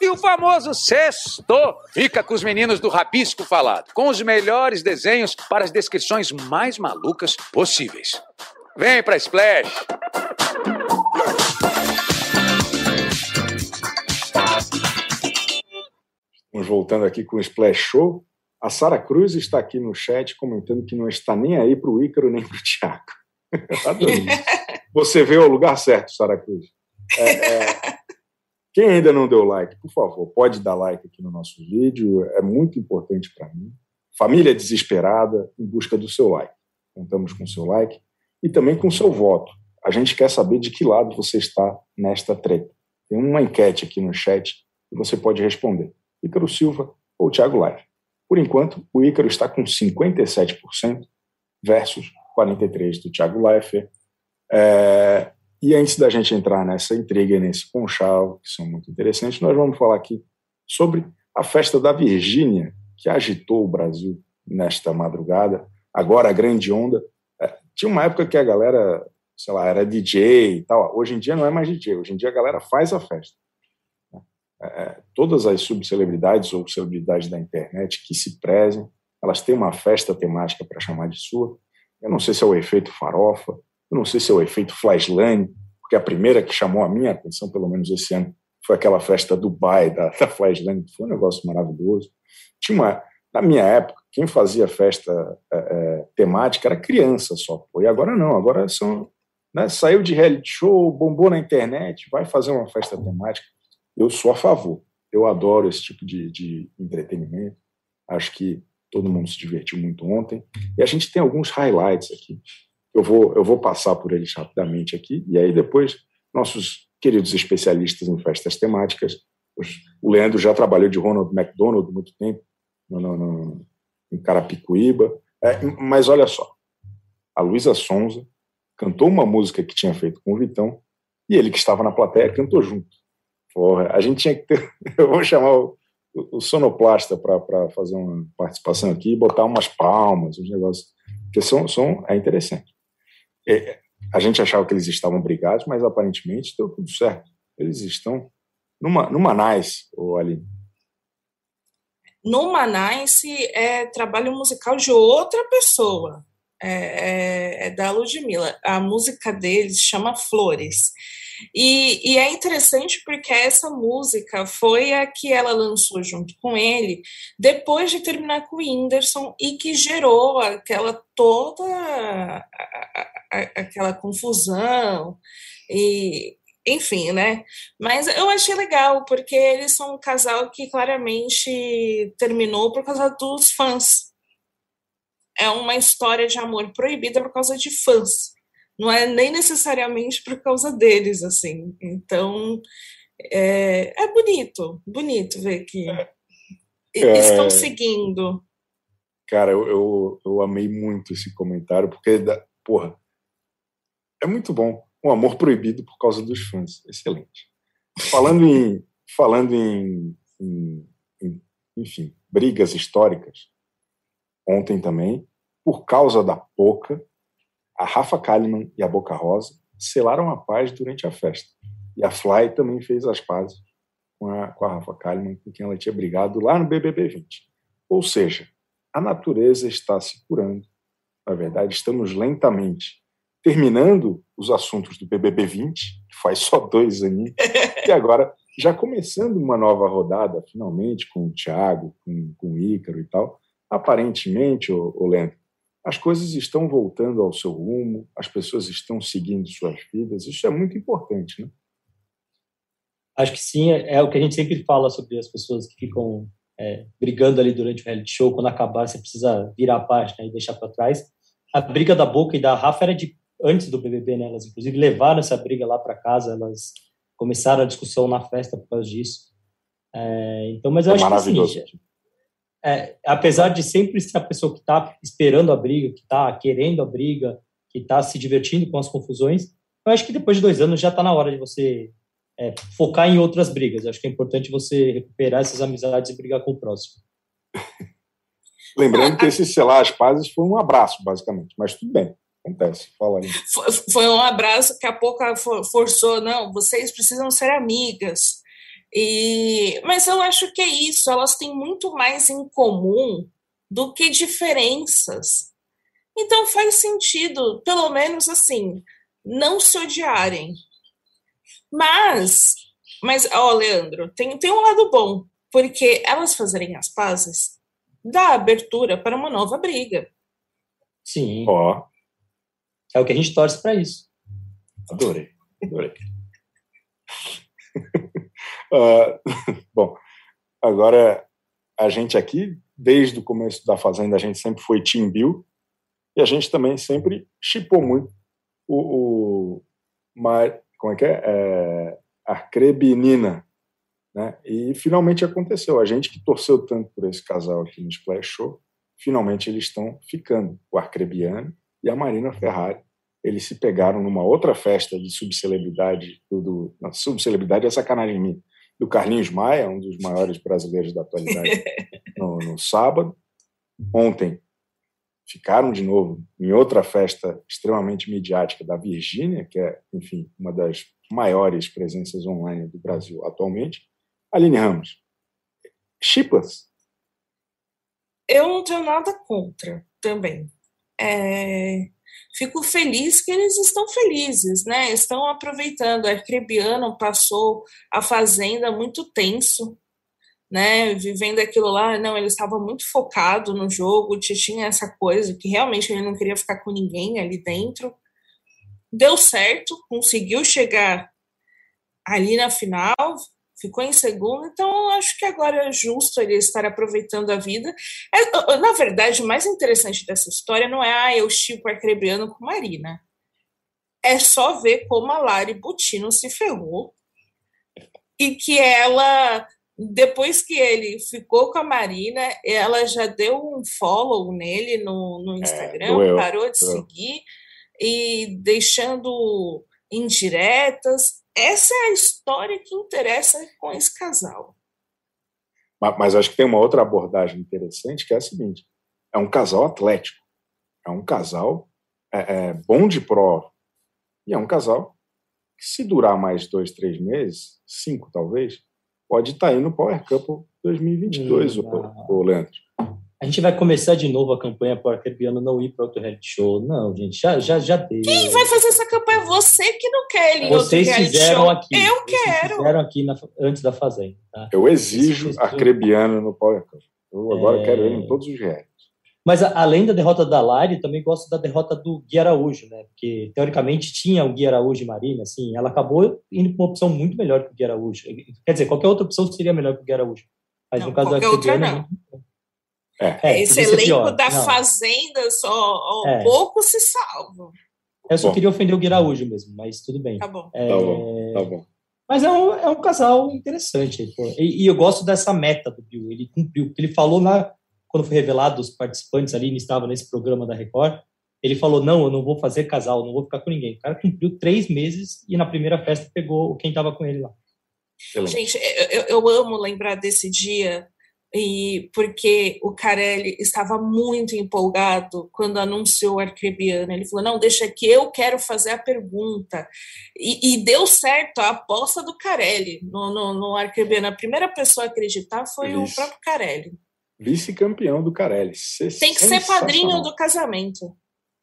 E o famoso sexto fica com os meninos do Rabisco Falado, com os melhores desenhos para as descrições mais malucas possíveis. Vem pra Splash! Vamos voltando aqui com o Splash Show. A Sara Cruz está aqui no chat comentando que não está nem aí para o Ícaro nem para o Tiago. Você veio ao lugar certo, Sara Cruz. É, é, quem ainda não deu like, por favor, pode dar like aqui no nosso vídeo, é muito importante para mim. Família desesperada em busca do seu like. Contamos com o seu like e também com o seu voto. A gente quer saber de que lado você está nesta treta. Tem uma enquete aqui no chat e você pode responder. Ícaro Silva ou Thiago Live. Por enquanto, o Ícaro está com 57% versus 43% do Thiago Leifert. É, e antes da gente entrar nessa intriga e nesse conchavo, que são muito interessantes, nós vamos falar aqui sobre a festa da Virgínia, que agitou o Brasil nesta madrugada. Agora a grande onda. É, tinha uma época que a galera, sei lá, era DJ e tal. Hoje em dia não é mais DJ, hoje em dia a galera faz a festa. É, é todas as subcelebridades ou celebridades da internet que se prezem, elas têm uma festa temática para chamar de sua. Eu não sei se é o efeito farofa, eu não sei se é o efeito Flashline, porque a primeira que chamou a minha atenção, pelo menos esse ano, foi aquela festa Dubai da, da que foi um negócio maravilhoso. Tinha uma, na minha época, quem fazia festa é, é, temática era criança só, pô. e agora não, agora são, né, saiu de reality show, bombou na internet, vai fazer uma festa temática. Eu sou a favor, eu adoro esse tipo de, de entretenimento, acho que todo mundo se divertiu muito ontem, e a gente tem alguns highlights aqui eu vou, eu vou passar por eles rapidamente aqui, e aí depois nossos queridos especialistas em festas temáticas, o Leandro já trabalhou de Ronald McDonald muito tempo, no, no, no, em Carapicuíba, é, mas olha só, a Luísa Sonza cantou uma música que tinha feito com o Vitão, e ele que estava na plateia cantou junto. Porra, a gente tinha que ter. Eu vou chamar o, o sonoplasta para fazer uma participação aqui e botar umas palmas, uns negócios. Porque som, som é interessante. É, a gente achava que eles estavam brigados, mas aparentemente deu tudo certo. Eles estão numa, numa nice, ou ali. No Nice é trabalho musical de outra pessoa, é, é, é da Ludmilla. A música deles chama Flores. E, e, é interessante porque essa música foi a que ela lançou junto com ele depois de terminar com o Whindersson e que gerou aquela toda a, a, aquela confusão e enfim, né? Mas eu achei legal porque eles são um casal que claramente terminou por causa dos fãs. É uma história de amor proibida por causa de fãs não é nem necessariamente por causa deles, assim. Então, é, é bonito, bonito ver que é, estão seguindo. Cara, eu, eu, eu, amei muito esse comentário, porque, porra, é muito bom. Um amor proibido por causa dos fãs. Excelente. Falando em, falando em, em, em enfim, brigas históricas, ontem também, por causa da Poca, a Rafa Kalimann e a Boca Rosa selaram a paz durante a festa. E a Fly também fez as pazes com a, com a Rafa Kalimann, com quem ela tinha brigado lá no BBB 20. Ou seja, a natureza está se curando. Na verdade, estamos lentamente terminando os assuntos do BBB 20, que faz só dois anos, e agora já começando uma nova rodada, finalmente, com o Thiago, com, com o Ícaro e tal. Aparentemente, o, o Leandro, as coisas estão voltando ao seu rumo, as pessoas estão seguindo suas vidas. Isso é muito importante, né? Acho que sim, é, é o que a gente sempre fala sobre as pessoas que ficam é, brigando ali durante o reality show. Quando acabar, você precisa virar a página e deixar para trás. A briga da Boca e da Rafa era de antes do BBB, né? Elas inclusive levaram essa briga lá para casa. Elas começaram a discussão na festa por causa disso. É, então, mas eu é acho que sim, é, apesar de sempre ser a pessoa que está esperando a briga, que está querendo a briga, que está se divertindo com as confusões, eu acho que depois de dois anos já está na hora de você é, focar em outras brigas. Eu acho que é importante você recuperar essas amizades e brigar com o próximo. Lembrando que esse selar as pazes foi um abraço, basicamente, mas tudo bem. Acontece, fala aí. Foi, foi um abraço que a pouco forçou, não, vocês precisam ser amigas. E, mas eu acho que é isso, elas têm muito mais em comum do que diferenças. Então faz sentido, pelo menos assim, não se odiarem. Mas, mas, ó, Leandro, tem, tem um lado bom, porque elas fazerem as pazes dá abertura para uma nova briga. Sim. Ó. É o que a gente torce para isso. Adorei, adorei. uh, bom, agora a gente aqui, desde o começo da Fazenda, a gente sempre foi Team Bill e a gente também sempre chipou muito o, o Mar, como é que é? é né? E finalmente aconteceu. A gente que torceu tanto por esse casal aqui no Splash Show, finalmente eles estão ficando. O Arcrebiano e a Marina Ferrari. Eles se pegaram numa outra festa de subcelebridade, do, do, subcelebridade é sacanagem minha, do Carlinhos Maia, um dos maiores brasileiros da atualidade, no, no sábado. Ontem ficaram de novo em outra festa extremamente midiática da Virgínia, que é, enfim, uma das maiores presenças online do Brasil atualmente. Aline Ramos, Chiplas? Eu não tenho nada contra também. É, fico feliz que eles estão felizes, né? Estão aproveitando. A Arcrebiano passou a fazenda muito tenso, né? Vivendo aquilo lá. Não, ele estava muito focado no jogo, tinha essa coisa que realmente ele não queria ficar com ninguém ali dentro. Deu certo, conseguiu chegar ali na final, ficou em segundo, então acho que agora é justo ele estar aproveitando a vida. É, na verdade, o mais interessante dessa história não é ah, eu chico arcrebiano com Marina. É só ver como a Lari Butino se ferrou e que ela, depois que ele ficou com a Marina, ela já deu um follow nele no, no é, Instagram, é, parou de seguir e deixando indiretas essa é a história que interessa com esse casal. Mas, mas acho que tem uma outra abordagem interessante que é a seguinte: é um casal atlético, é um casal é, é, bom de prova. E é um casal que se durar mais dois, três meses, cinco talvez, pode estar tá aí no Power Cup 2022, hum, o, o Leandro a gente vai começar de novo a campanha para o não ir para outro reality show. Não, gente, já, já, já deu. Quem vai fazer essa campanha? Você que não quer ele Vocês outro fizeram show. aqui. Eu quero. fizeram aqui na, antes da Fazenda. Tá? Eu exijo Arcrebiano no Power Cup. Eu agora é... quero ele em todos os reais. Mas a, além da derrota da Lari, também gosto da derrota do Gui Araújo, né? Porque teoricamente tinha o Gui Araújo e Marina, assim, ela acabou indo para uma opção muito melhor que o Gui Araújo. Quer dizer, qualquer outra opção seria melhor que o Gui Araújo. Mas não, no caso do Arcrebiano, é, é, Esse elenco da não. Fazenda só um é. pouco se salva. Eu só bom. queria ofender o Guiraújo mesmo, mas tudo bem. Tá bom. É... Tá bom, tá bom. Mas é um, é um casal interessante. E, e, eu gosto dessa meta do Bill. Ele cumpriu. Ele falou na, quando foi revelado os participantes ali, estava nesse programa da Record, ele falou: Não, eu não vou fazer casal, não vou ficar com ninguém. O cara cumpriu três meses e na primeira festa pegou quem estava com ele lá. Gente, eu, eu amo lembrar desse dia e porque o Carelli estava muito empolgado quando anunciou o Arcrebiano. Ele falou: não, deixa que eu quero fazer a pergunta. E, e deu certo a aposta do Carelli no, no, no Arcrebiano. A primeira pessoa a acreditar foi o próprio Carelli. Vice-campeão do Carelli. Tem que ser padrinho do casamento.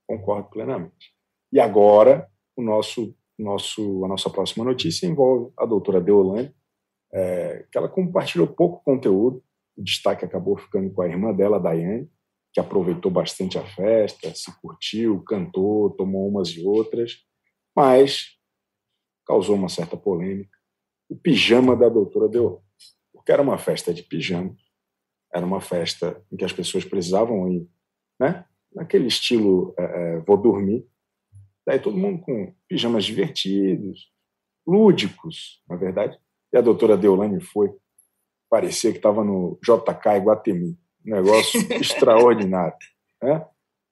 Concordo plenamente. E agora, o nosso, nosso, a nossa próxima notícia envolve a doutora Deolane, é, que ela compartilhou pouco conteúdo o destaque acabou ficando com a irmã dela, Daiane, que aproveitou bastante a festa, se curtiu, cantou, tomou umas e outras, mas causou uma certa polêmica. O pijama da doutora deu, porque era uma festa de pijama, era uma festa em que as pessoas precisavam ir, né? naquele estilo é, é, vou dormir. Daí todo mundo com pijamas divertidos, lúdicos, na verdade. E a doutora Deolane foi parecia que estava no JK Iguatemi. negócio extraordinário. Né?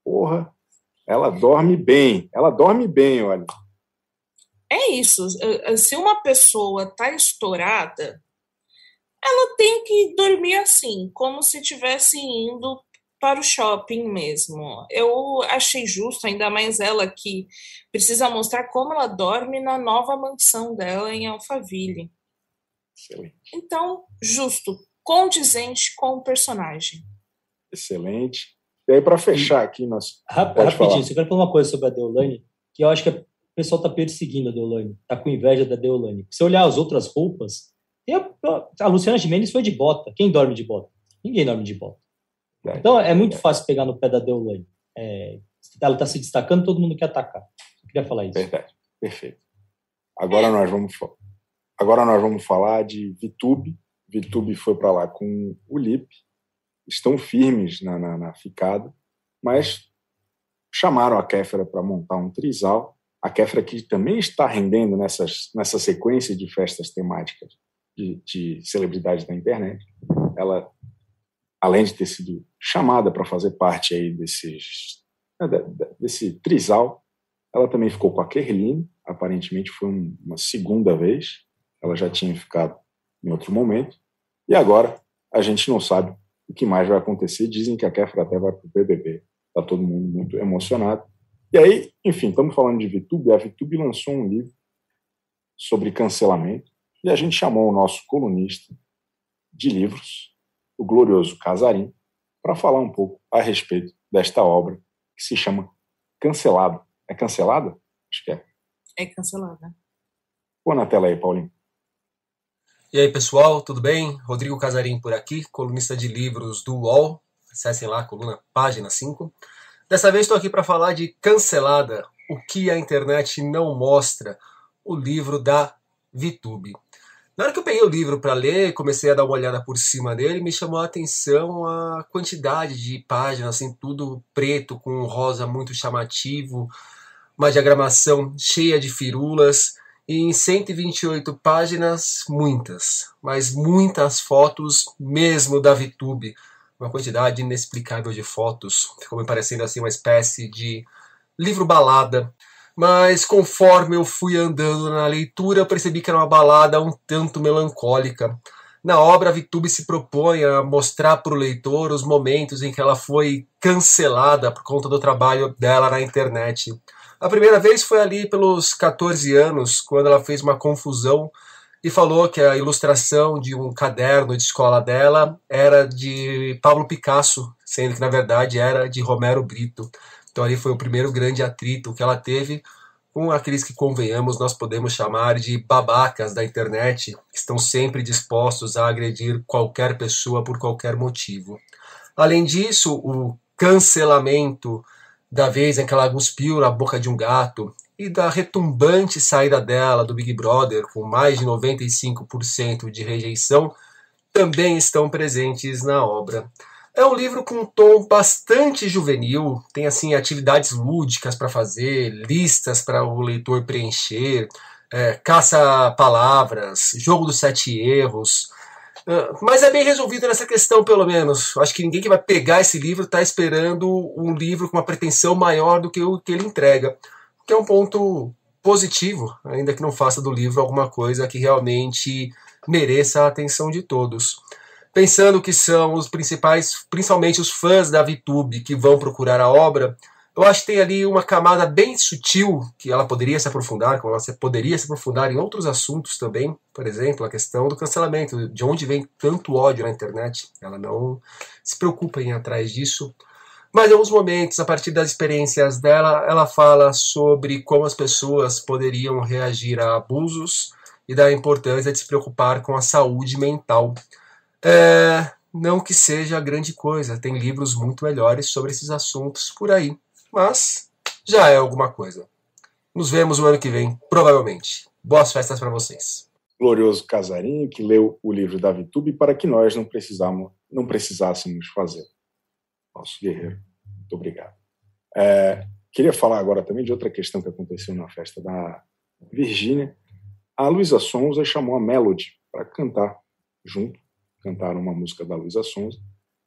Porra, ela dorme bem, ela dorme bem, olha. É isso. Se uma pessoa está estourada, ela tem que dormir assim, como se estivesse indo para o shopping mesmo. Eu achei justo, ainda mais ela que precisa mostrar como ela dorme na nova mansão dela em Alphaville. Excelente. Então, justo, condizente com o personagem. Excelente. E aí, para fechar aqui, nós. Rap rapidinho, falar. eu quero falar uma coisa sobre a Deolane, que eu acho que o pessoal está perseguindo a Deolane, está com inveja da Deolane. Se olhar as outras roupas, a, a Luciana Gimenez foi de bota. Quem dorme de bota? Ninguém dorme de bota. É, então é muito é. fácil pegar no pé da Deolane. É, ela está se destacando, todo mundo quer atacar. Eu queria falar isso. Verdade, perfeito. Agora nós vamos agora nós vamos falar de Vitube. Vitube foi para lá com o Lip, estão firmes na, na, na ficada, mas chamaram a Kéfera para montar um trisal. A Kéfera que também está rendendo nessas, nessa sequência de festas temáticas de, de celebridades da internet. Ela, além de ter sido chamada para fazer parte aí desses, né, desse trisal, ela também ficou com a Kerline, aparentemente foi uma segunda vez, ela já tinha ficado em outro momento, e agora a gente não sabe o que mais vai acontecer. Dizem que a Kéfera até vai para o BBB. Está todo mundo muito emocionado. E aí, enfim, estamos falando de VTube. A VTube lançou um livro sobre cancelamento e a gente chamou o nosso colunista de livros, o glorioso Casarim, para falar um pouco a respeito desta obra que se chama Cancelado. É cancelada? Acho que é. É cancelada. Põe na tela aí, Paulinho. E aí, pessoal, tudo bem? Rodrigo Casarim por aqui, colunista de livros do UOL. Acessem lá a coluna página 5. Dessa vez estou aqui para falar de Cancelada, o que a internet não mostra, o livro da VTube. Na hora que eu peguei o livro para ler, comecei a dar uma olhada por cima dele, me chamou a atenção a quantidade de páginas, assim, tudo preto, com um rosa muito chamativo, uma diagramação cheia de firulas, e em 128 páginas, muitas, mas muitas fotos mesmo da VTube. Uma quantidade inexplicável de fotos, ficou me parecendo assim uma espécie de livro balada mas conforme eu fui andando na leitura, percebi que era uma balada um tanto melancólica. Na obra, a Vitube se propõe a mostrar para o leitor os momentos em que ela foi cancelada por conta do trabalho dela na internet. A primeira vez foi ali pelos 14 anos, quando ela fez uma confusão e falou que a ilustração de um caderno de escola dela era de Pablo Picasso, sendo que na verdade era de Romero Brito. Então ali foi o primeiro grande atrito que ela teve com aqueles que, convenhamos, nós podemos chamar de babacas da internet, que estão sempre dispostos a agredir qualquer pessoa por qualquer motivo. Além disso, o cancelamento da vez em que ela cuspiu na boca de um gato e da retumbante saída dela do Big Brother, com mais de 95% de rejeição, também estão presentes na obra. É um livro com um tom bastante juvenil, tem assim atividades lúdicas para fazer, listas para o leitor preencher, é, caça-palavras, jogo dos sete erros. Uh, mas é bem resolvido nessa questão, pelo menos. Acho que ninguém que vai pegar esse livro está esperando um livro com uma pretensão maior do que o que ele entrega, que é um ponto positivo, ainda que não faça do livro alguma coisa que realmente mereça a atenção de todos pensando que são os principais, principalmente os fãs da VTube que vão procurar a obra, eu acho que tem ali uma camada bem sutil que ela poderia se aprofundar, como ela poderia se aprofundar em outros assuntos também, por exemplo, a questão do cancelamento, de onde vem tanto ódio na internet. Ela não se preocupa em ir atrás disso. Mas em alguns momentos, a partir das experiências dela, ela fala sobre como as pessoas poderiam reagir a abusos e da importância de se preocupar com a saúde mental é, não que seja grande coisa, tem livros muito melhores sobre esses assuntos por aí, mas já é alguma coisa. Nos vemos o ano que vem, provavelmente. Boas festas para vocês. Glorioso Casarinho, que leu o livro da Vitube para que nós não, precisamos, não precisássemos fazer. Nosso guerreiro. Muito obrigado. É, queria falar agora também de outra questão que aconteceu na festa da Virgínia. A Luísa Sonza chamou a Melody para cantar junto cantaram uma música da Luísa Sonza.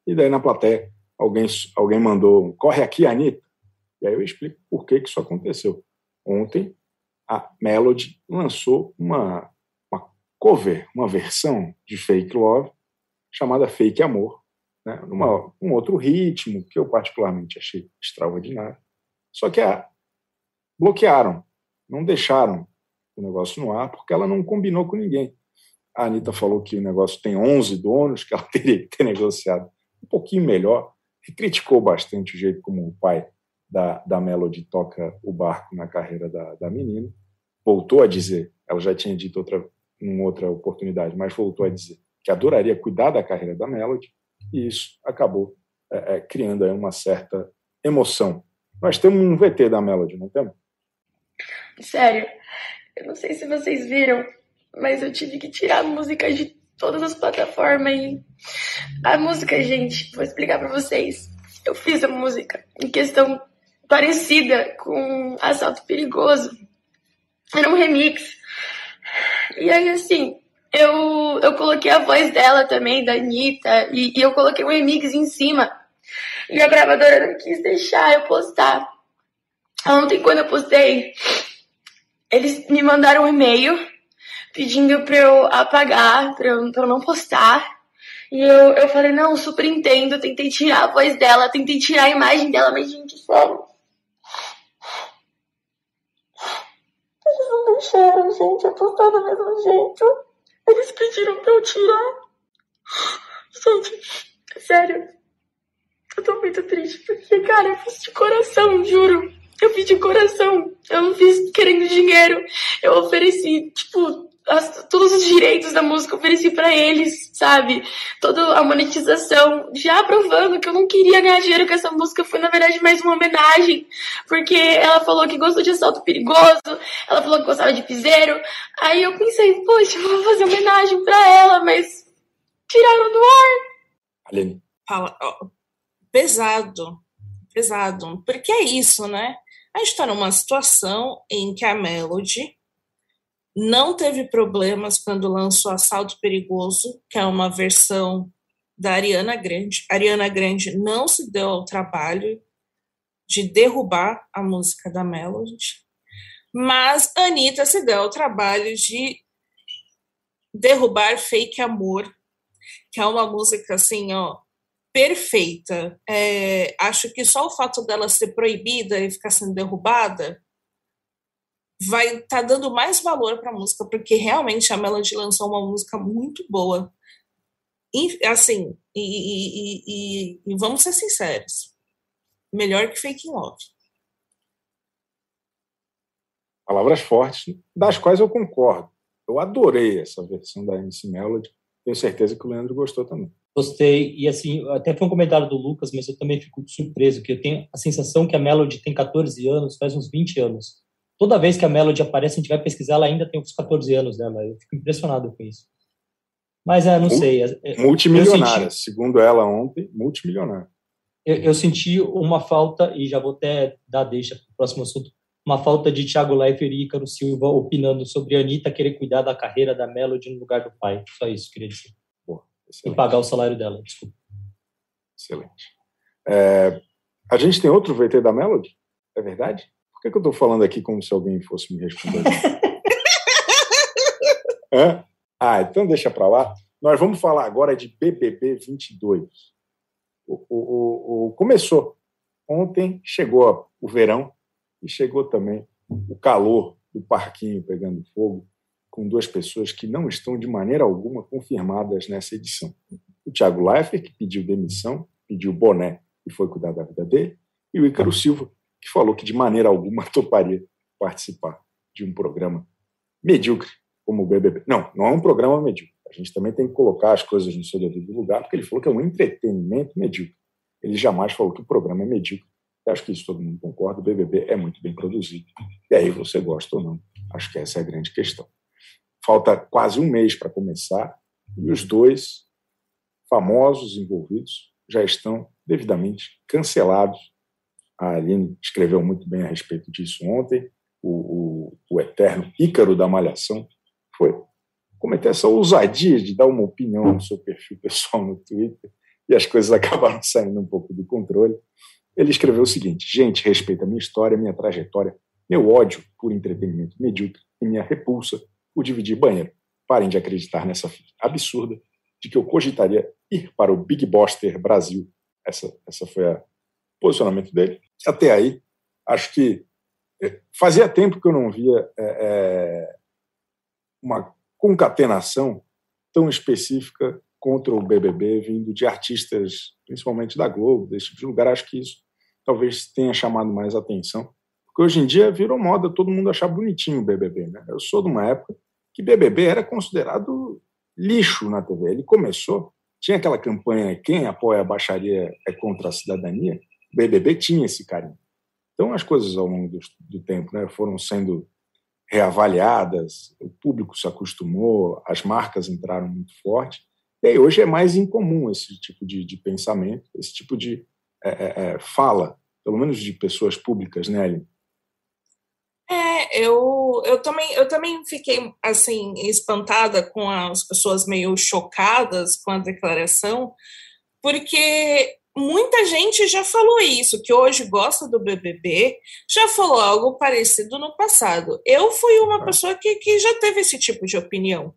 E daí na plateia, alguém, alguém mandou, corre aqui, Anitta. E aí eu explico por que, que isso aconteceu. Ontem, a Melody lançou uma, uma cover, uma versão de Fake Love, chamada Fake Amor, né? Numa, um outro ritmo que eu particularmente achei extraordinário. Só que a, bloquearam, não deixaram o negócio no ar, porque ela não combinou com ninguém. A Anitta falou que o negócio tem 11 donos, que ela teria que ter negociado um pouquinho melhor, e criticou bastante o jeito como o pai da, da Melody toca o barco na carreira da, da menina. Voltou a dizer, ela já tinha dito outra, em outra oportunidade, mas voltou a dizer que adoraria cuidar da carreira da Melody, e isso acabou é, é, criando aí uma certa emoção. Nós temos um VT da Melody, não temos? Sério, eu não sei se vocês viram, mas eu tive que tirar a música de todas as plataformas e a música, gente, vou explicar para vocês. Eu fiz a música em questão parecida com Assalto Perigoso. Era um remix. E aí, assim, eu, eu coloquei a voz dela também, da Anitta, e, e eu coloquei um remix em cima. E a gravadora não quis deixar eu postar. Ontem, quando eu postei, eles me mandaram um e-mail pedindo pra eu apagar, pra eu, pra eu não postar. E eu, eu falei, não, super entendo, tentei tirar a voz dela, tentei tirar a imagem dela, mas, gente, sério. Deixaram, gente, eu postar do mesmo jeito. Eles pediram pra eu tirar. Gente, sério. Eu tô muito triste, porque, cara, eu fiz de coração, juro. Eu fiz de coração. Eu não fiz querendo dinheiro. Eu ofereci, tipo, as, todos os direitos da música, eu ofereci para eles, sabe? Toda a monetização, já provando que eu não queria ganhar dinheiro com essa música. Foi, na verdade, mais uma homenagem. Porque ela falou que gostou de assalto perigoso, ela falou que gostava de piseiro. Aí eu pensei, poxa, vou fazer homenagem pra ela, mas tiraram do ar. Aline. Fala, ó, pesado, pesado, porque é isso, né? A gente está numa situação em que a Melody não teve problemas quando lançou Assalto Perigoso, que é uma versão da Ariana Grande. Ariana Grande não se deu ao trabalho de derrubar a música da Melody, mas Anitta se deu ao trabalho de derrubar Fake Amor, que é uma música assim, ó, perfeita. É, acho que só o fato dela ser proibida e ficar sendo derrubada vai estar tá dando mais valor para a música, porque realmente a Melody lançou uma música muito boa. E, assim, e, e, e, e, vamos ser sinceros, melhor que Fake Love. Palavras fortes, das quais eu concordo. Eu adorei essa versão da MC Melody. Tenho certeza que o Leandro gostou também. Gostei. E assim, até foi um comentário do Lucas, mas eu também fico surpreso, que eu tenho a sensação que a Melody tem 14 anos, faz uns 20 anos. Toda vez que a Melody aparece, a gente vai pesquisar, ela ainda tem uns 14 anos dela. Eu fico impressionado com isso. Mas, é, não sei. É, é, multimilionária, senti, segundo ela ontem, multimilionária. Eu, eu, senti uma falta, e já vou até dar deixa para o próximo assunto, uma falta de Thiago Leifert e Ícaro Silva opinando sobre a Anitta querer cuidar da carreira da Melody no lugar do pai. Só isso, queria dizer. Excelente. e pagar o salário dela, desculpa. Excelente. É, a gente tem outro VT da Melody? É verdade? Que, que eu estou falando aqui como se alguém fosse me responder? ah, então deixa para lá. Nós vamos falar agora de BBB 22. O, o, o, o, começou ontem, chegou o verão e chegou também o calor do parquinho pegando fogo com duas pessoas que não estão de maneira alguma confirmadas nessa edição. O Thiago Leifert, que pediu demissão, pediu boné e foi cuidar da vida dele, e o Ícaro Silva, que falou que de maneira alguma toparia participar de um programa medíocre como o BBB. Não, não é um programa medíocre. A gente também tem que colocar as coisas no seu devido lugar, porque ele falou que é um entretenimento medíocre. Ele jamais falou que o programa é medíocre. Eu acho que isso todo mundo concorda. O BBB é muito bem produzido. E aí, você gosta ou não? Acho que essa é a grande questão. Falta quase um mês para começar e os dois famosos envolvidos já estão devidamente cancelados. A Aline escreveu muito bem a respeito disso ontem. O, o, o eterno Ícaro da Malhação foi cometer essa ousadia de dar uma opinião no seu perfil pessoal no Twitter e as coisas acabaram saindo um pouco do controle. Ele escreveu o seguinte: Gente, respeita a minha história, minha trajetória, meu ódio por entretenimento medíocre e minha repulsa por dividir banheiro. Parem de acreditar nessa absurda de que eu cogitaria ir para o Big Boster Brasil. Essa, essa foi o posicionamento dele. Até aí, acho que é, fazia tempo que eu não via é, é, uma concatenação tão específica contra o BBB vindo de artistas, principalmente da Globo, desse tipo de lugar. Acho que isso talvez tenha chamado mais atenção. Porque hoje em dia virou moda todo mundo achar bonitinho o BBB. Né? Eu sou de uma época que BBB era considerado lixo na TV. Ele começou, tinha aquela campanha quem apoia a baixaria é contra a cidadania. O BBB tinha esse carinho. Então as coisas ao longo do, do tempo né, foram sendo reavaliadas, o público se acostumou, as marcas entraram muito forte. E aí hoje é mais incomum esse tipo de, de pensamento, esse tipo de é, é, é fala, pelo menos de pessoas públicas, né, Aline? É, eu, eu, também, eu também fiquei assim espantada com as pessoas meio chocadas com a declaração, porque muita gente já falou isso, que hoje gosta do BBB, já falou algo parecido no passado. Eu fui uma é. pessoa que, que já teve esse tipo de opinião.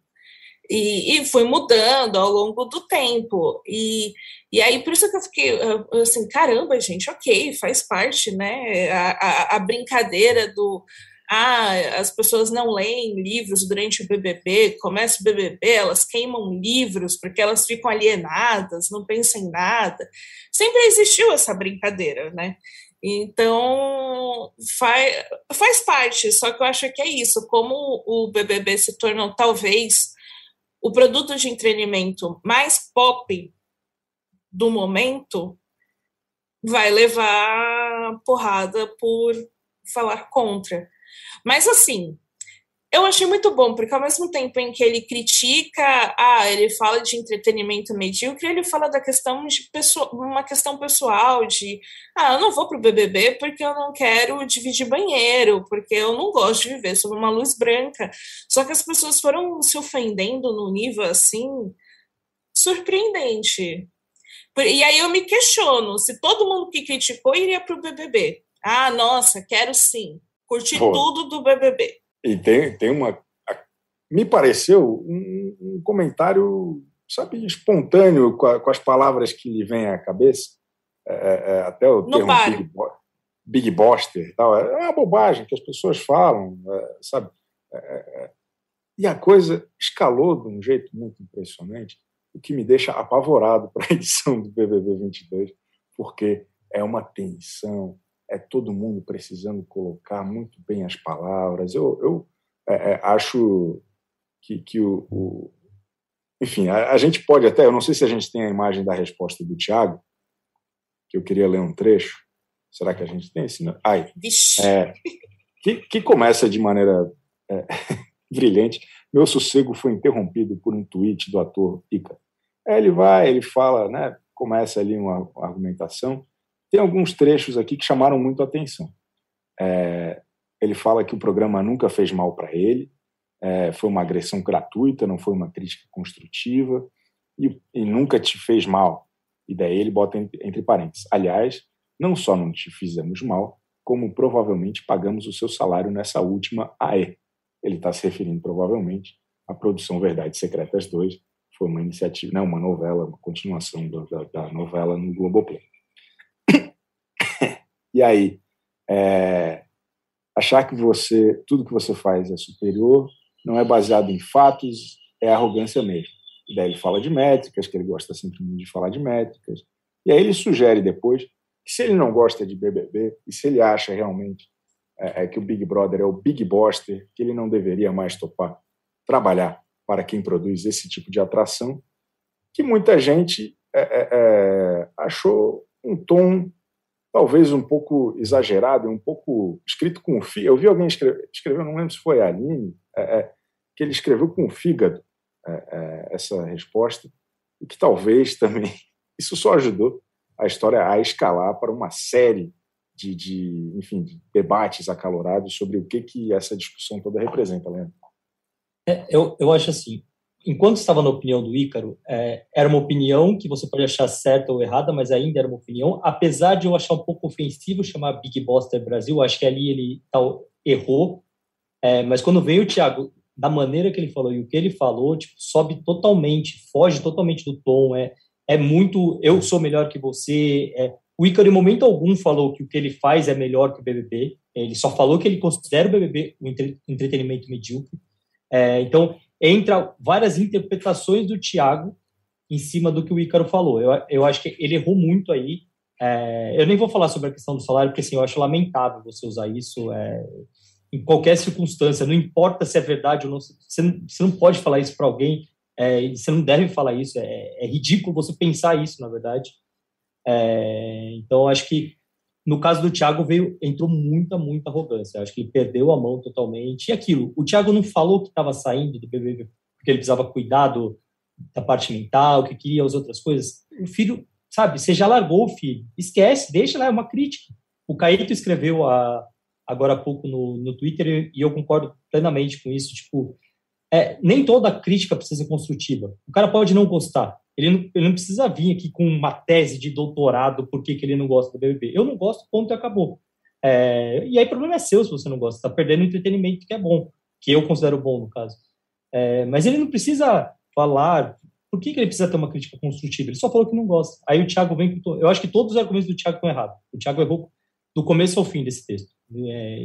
E, e foi mudando ao longo do tempo. E, e aí, por isso que eu fiquei assim, caramba, gente, ok, faz parte, né? A, a, a brincadeira do ah, as pessoas não leem livros durante o BBB, começa o BBB, elas queimam livros porque elas ficam alienadas, não pensam em nada. Sempre existiu essa brincadeira, né? Então, faz, faz parte, só que eu acho que é isso. Como o BBB se tornou, talvez, o produto de entretenimento mais pop do momento, vai levar porrada por falar contra. Mas assim, eu achei muito bom, porque ao mesmo tempo em que ele critica, ah, ele fala de entretenimento medíocre, ele fala da questão de pessoa, uma questão pessoal de, ah, eu não vou pro BBB porque eu não quero dividir banheiro, porque eu não gosto de viver sob uma luz branca. Só que as pessoas foram se ofendendo no nível assim surpreendente. E aí eu me questiono se todo mundo que criticou iria pro BBB. Ah, nossa, quero sim. Curti Pô. tudo do BBB. E tem, tem uma. Me pareceu um, um comentário, sabe, espontâneo com, a, com, as palavras que lhe vêm à cabeça. É, é, é até o termo Big, Big Boster e tal. É uma bobagem que as pessoas falam, é, sabe? É, é, e a coisa escalou de um jeito muito impressionante, o que me deixa apavorado para a edição do BBB 22, porque é uma tensão, é todo mundo precisando colocar muito bem as palavras. Eu, eu é, é, acho que, que o, o enfim, a, a, gente pode até, eu não sei se a gente tem a imagem da resposta do Tiago, que eu queria ler um trecho. Será que a gente tem esse? Ai, é, que, que começa de maneira é, brilhante. Meu sossego foi interrompido por um tweet do ator Ica. Aí ele vai, ele fala, né, começa ali uma, uma argumentação tem alguns trechos aqui que chamaram muito a atenção. É, ele fala que o programa nunca fez mal para ele, é, foi uma agressão gratuita, não foi uma crítica construtiva e, e, nunca te fez mal. E daí ele bota entre, entre parênteses. Aliás, não só não te fizemos mal, como provavelmente pagamos o seu salário nessa última AE. Ele está se referindo provavelmente à produção Verdades Secretas 2, foi uma iniciativa, não, uma novela, uma continuação da, da novela no Globoplay. E aí, é, achar que você tudo que você faz é superior não é baseado em fatos, é arrogância mesmo. E daí ele fala de métricas, que ele gosta sempre de falar de métricas. E aí ele sugere depois que se ele não gosta de BBB e se ele acha realmente é, é, que o Big Brother é o Big Boster, que ele não deveria mais topar trabalhar para quem produz esse tipo de atração, que muita gente é, é, é achou um tom talvez um pouco exagerado, um pouco escrito com fígado. Eu vi alguém escrever, escreveu, não lembro se foi a Aline, é, é, que ele escreveu com o fígado é, é essa resposta, e que talvez também isso só ajudou a história a escalar para uma série de, de enfim, de debates acalorados sobre o que, que essa discussão toda representa, Leandro. É, eu, eu acho assim, enquanto estava na opinião do Ícaro, é, era uma opinião que você pode achar certa ou errada, mas ainda era uma opinião, apesar de eu achar um pouco ofensivo chamar Big Buster Brasil, acho que ali ele tal, errou, é, mas quando veio o Thiago, da maneira que ele falou e o que ele falou, tipo, sobe totalmente, foge totalmente do tom, é, é muito, eu sou melhor que você, é, o Ícaro em momento algum falou que o que ele faz é melhor que o BBB, ele só falou que ele considera o BBB um entretenimento medíocre, é, então entra várias interpretações do Thiago em cima do que o Ícaro falou. Eu, eu acho que ele errou muito aí. É, eu nem vou falar sobre a questão do salário, porque assim, eu acho lamentável você usar isso é, em qualquer circunstância, não importa se é verdade ou não. Você não, você não pode falar isso para alguém, é, você não deve falar isso, é, é, ridículo você pensar isso, na verdade. É, então, acho que no caso do Thiago, veio, entrou muita, muita arrogância. Acho que ele perdeu a mão totalmente. E aquilo, o Thiago não falou que estava saindo do BBB porque ele precisava cuidar do, da parte mental, que queria as outras coisas. O filho, sabe, você já largou o filho. Esquece, deixa lá, é uma crítica. O Caíto escreveu a, agora há pouco no, no Twitter e eu concordo plenamente com isso. Tipo, é, nem toda crítica precisa ser construtiva. O cara pode não gostar. Ele não, ele não precisa vir aqui com uma tese de doutorado por que ele não gosta do BBB. Eu não gosto, ponto e acabou. É, e aí o problema é seu se você não gosta. Está perdendo entretenimento que é bom, que eu considero bom no caso. É, mas ele não precisa falar por que, que, ele precisa ter uma crítica construtiva. Ele só falou que não gosta. Aí o Thiago vem com. Eu acho que todos os argumentos do Thiago estão errados. O Thiago errou do começo ao fim desse texto. É,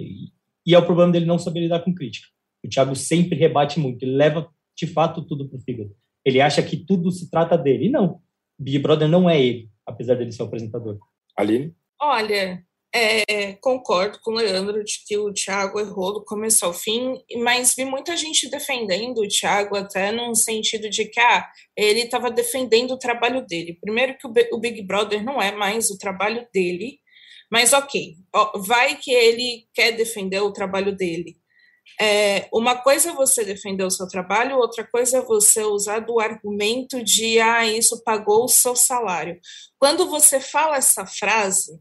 e é o problema dele não saber lidar com crítica. O Thiago sempre rebate muito. Ele leva de fato tudo para o fígado. Ele acha que tudo se trata dele. E não. Big Brother não é ele, apesar dele ser o apresentador. Aline? Olha, é, concordo com o Leandro de que o Thiago errou do começo ao fim, mas vi muita gente defendendo o Thiago até num sentido de que ah, ele estava defendendo o trabalho dele. Primeiro que o Big Brother não é mais o trabalho dele, mas ok, vai que ele quer defender o trabalho dele. É, uma coisa é você defender o seu trabalho, outra coisa é você usar do argumento de ah, isso pagou o seu salário. Quando você fala essa frase,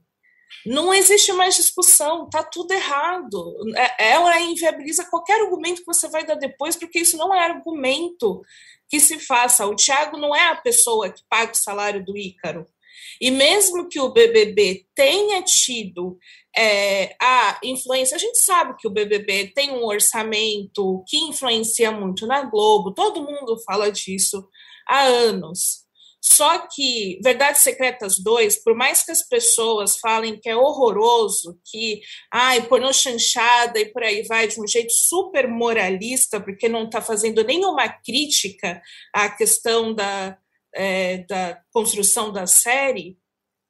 não existe mais discussão, tá tudo errado. É, ela inviabiliza qualquer argumento que você vai dar depois, porque isso não é argumento que se faça. O Thiago não é a pessoa que paga o salário do Ícaro. E mesmo que o BBB tenha tido é, a influência, a gente sabe que o BBB tem um orçamento que influencia muito na Globo, todo mundo fala disso há anos. Só que Verdades Secretas 2, por mais que as pessoas falem que é horroroso, que ai, pornô chanchada e por aí vai, de um jeito super moralista, porque não está fazendo nenhuma crítica à questão da, é, da construção da série,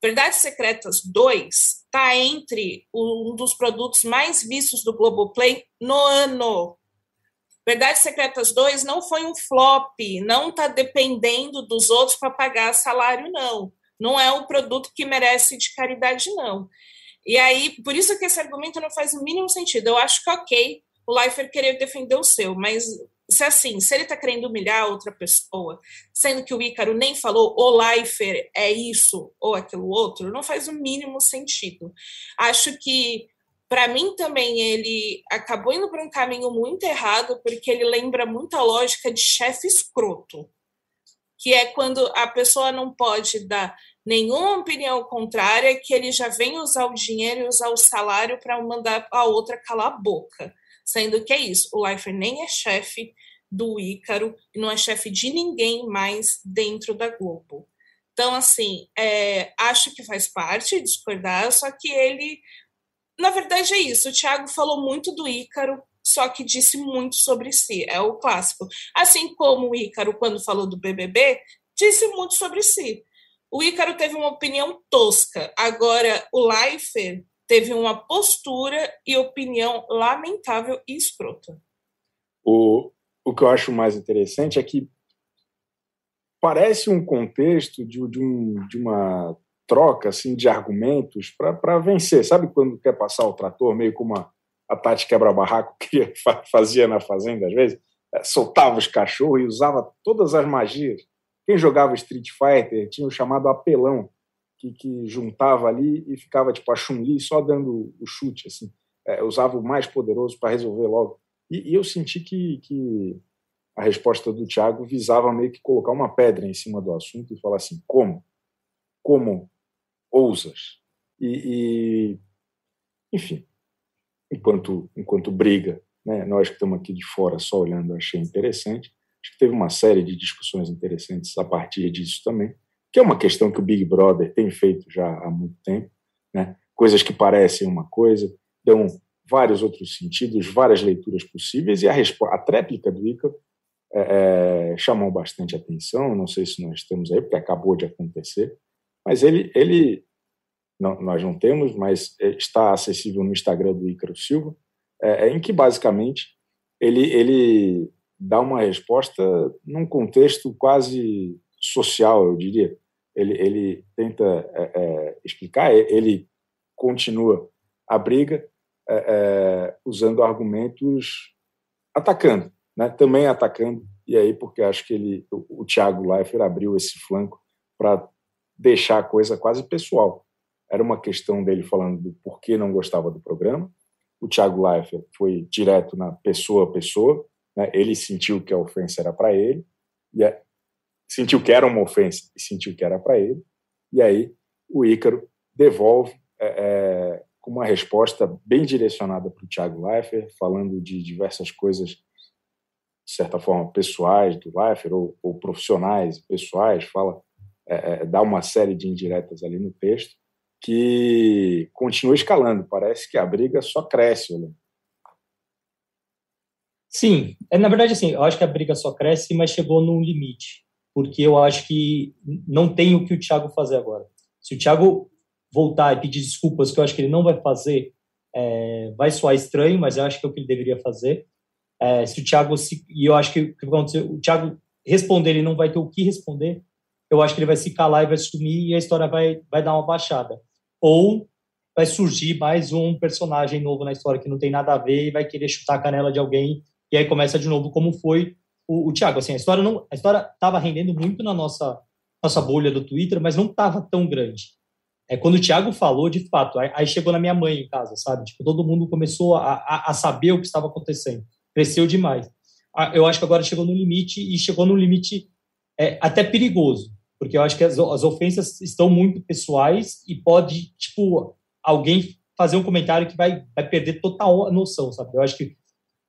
Verdades Secretas 2 está entre um dos produtos mais vistos do Globoplay no ano. Verdades Secretas 2 não foi um flop, não está dependendo dos outros para pagar salário, não. Não é um produto que merece de caridade, não. E aí, por isso que esse argumento não faz o mínimo sentido. Eu acho que ok o Leifert querer defender o seu, mas se assim, se ele está querendo humilhar outra pessoa, sendo que o Ícaro nem falou o Leifert é isso ou aquilo outro, não faz o mínimo sentido. Acho que para mim também ele acabou indo para um caminho muito errado, porque ele lembra muito a lógica de chefe escroto, que é quando a pessoa não pode dar nenhuma opinião contrária, que ele já vem usar o dinheiro e usar o salário para mandar a outra calar a boca sendo que é isso, o Leifert nem é chefe do Ícaro e não é chefe de ninguém mais dentro da Globo. Então, assim, é, acho que faz parte discordar, só que ele. Na verdade, é isso. O Thiago falou muito do Ícaro, só que disse muito sobre si. É o clássico. Assim como o Ícaro, quando falou do BBB, disse muito sobre si. O Ícaro teve uma opinião tosca. Agora, o Leifert teve uma postura e opinião lamentável e escrota. O, o que eu acho mais interessante é que parece um contexto de, de, um, de uma troca assim de argumentos para vencer. Sabe quando quer passar o trator, meio como a, a Tati quebra-barraco que fazia na Fazenda, às vezes? É, soltava os cachorros e usava todas as magias. Quem jogava Street Fighter tinha o chamado apelão, que, que juntava ali e ficava tipo a Chun-Li só dando o chute, assim. É, usava o mais poderoso para resolver logo. E, e, eu senti que, que a resposta do Tiago visava meio que colocar uma pedra em cima do assunto e falar assim: como? Como ousas? E, e enfim, enquanto, enquanto briga, né, nós que estamos aqui de fora só olhando, achei interessante. Acho que teve uma série de discussões interessantes a partir disso também, que é uma questão que o Big Brother tem feito já há muito tempo, né? coisas que parecem uma coisa, dão vários outros sentidos, várias leituras possíveis, e a, a tréplica do Ícaro é, é, chamou bastante atenção. Não sei se nós temos aí, porque acabou de acontecer, mas ele, ele não, nós não temos, mas é, está acessível no Instagram do Ícaro Silva, é, é, em que basicamente ele, ele dá uma resposta num contexto quase social, eu diria. Ele, ele tenta é, é explicar, ele continua a briga usando argumentos atacando, né? também atacando, e aí porque acho que ele, o, o Thiago Leifert abriu esse flanco para deixar a coisa quase pessoal. Era uma questão dele falando do porquê não gostava do programa. O Thiago Leifert foi direto na pessoa a pessoa, né? ele sentiu que a ofensa era para ele, e é, sentiu que era uma ofensa e sentiu que era para ele, e aí o Ícaro devolve é, é, com uma resposta bem direcionada para o Thiago Leifert, falando de diversas coisas de certa forma, pessoais do Leifert, ou, ou profissionais, pessoais, fala, é, é, dá uma série de indiretas ali no texto, que continua escalando. Parece que a briga só cresce, Olha. Sim, é, na verdade, assim, eu acho que a briga só cresce, mas chegou num limite, porque eu acho que não tem o que o Thiago fazer agora. Se o Thiago voltar e pedir desculpas, que eu acho que ele não vai fazer, é, vai soar estranho, mas eu acho que é o que ele deveria fazer. É, se o Thiago se, e eu acho que o que vai acontecer, o Thiago responder, ele não vai ter o que responder. Eu acho que ele vai se calar e vai sumir e a história vai vai dar uma baixada. Ou vai surgir mais um personagem novo na história que não tem nada a ver e vai querer chutar a canela de alguém e aí começa de novo como foi o, o Thiago. Assim, a história não a história estava rendendo muito na nossa nossa bolha do Twitter, mas não estava tão grande. É quando o Thiago falou, de fato, aí, chegou na minha mãe em casa, sabe? Tipo, todo mundo começou a, a, a saber o que estava acontecendo cresceu demais. Eu acho que agora chegou no limite e chegou no limite é, até perigoso, porque eu acho que as, as ofensas estão muito pessoais e pode, tipo, alguém fazer um comentário que vai, vai perder total a noção, sabe? Eu acho que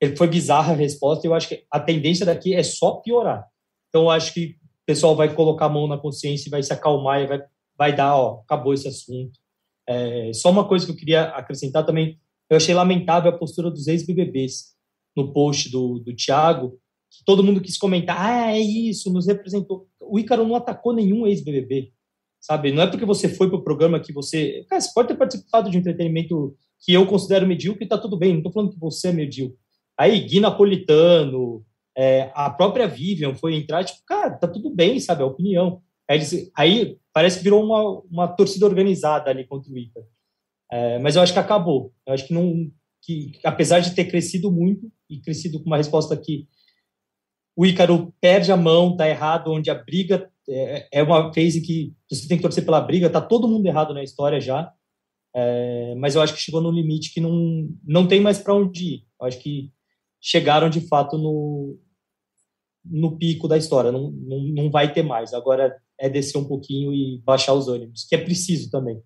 ele foi bizarra a resposta e eu acho que a tendência daqui é só piorar. Então, eu acho que o pessoal vai colocar a mão na consciência e vai se acalmar e vai, vai dar, ó, acabou esse assunto. É, só uma coisa que eu queria acrescentar também, eu achei lamentável a postura dos ex-BBBs no post do, do Thiago, que todo mundo quis comentar, ah, é isso, nos representou. O Ícaro não atacou nenhum ex-BBB, sabe? Não é porque você foi para o programa que você... Cara, você pode ter participado de um entretenimento que eu considero medíocre e tá tudo bem, não estou falando que você é medíocre. Aí, Gui Napolitano, é, a própria Vivian foi entrar, tipo, cara, tá tudo bem, sabe? É a opinião. Aí, eles, aí parece que virou uma, uma torcida organizada ali contra o Ícaro. É, mas eu acho que acabou. Eu acho que não, que, apesar de ter crescido muito e crescido com uma resposta que o Ícaro perde a mão, tá errado, onde a briga é, é uma phase que você tem que torcer pela briga, tá todo mundo errado na história já, é, mas eu acho que chegou no limite que não, não tem mais para onde ir. Eu acho que chegaram de fato no, no pico da história, não, não, não vai ter mais. Agora é descer um pouquinho e baixar os ânimos, que é preciso também,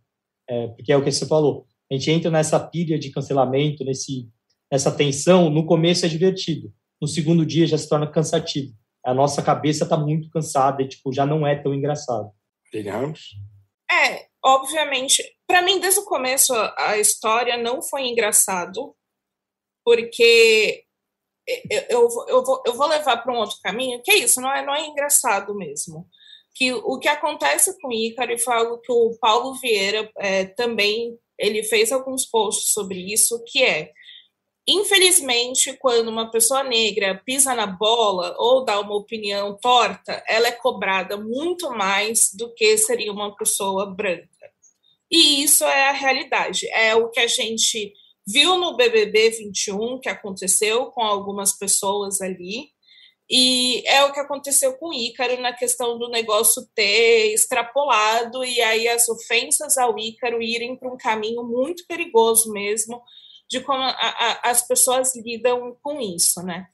é, porque é o que você falou a gente entra nessa pilha de cancelamento, nesse, nessa tensão, no começo é divertido, no segundo dia já se torna cansativo. A nossa cabeça está muito cansada e tipo, já não é tão engraçado. Digamos? É, obviamente. Para mim, desde o começo, a história não foi engraçado, porque eu, eu, eu, vou, eu vou levar para um outro caminho, que é isso, não é, não é engraçado mesmo. Que o que acontece com Ícaro, e foi algo que o Paulo Vieira é, também ele fez alguns posts sobre isso, que é Infelizmente, quando uma pessoa negra pisa na bola ou dá uma opinião torta, ela é cobrada muito mais do que seria uma pessoa branca. E isso é a realidade. É o que a gente viu no BBB 21, que aconteceu com algumas pessoas ali, e é o que aconteceu com Ícaro na questão do negócio ter extrapolado e aí as ofensas ao Ícaro irem para um caminho muito perigoso mesmo de como a, a, as pessoas lidam com isso, né?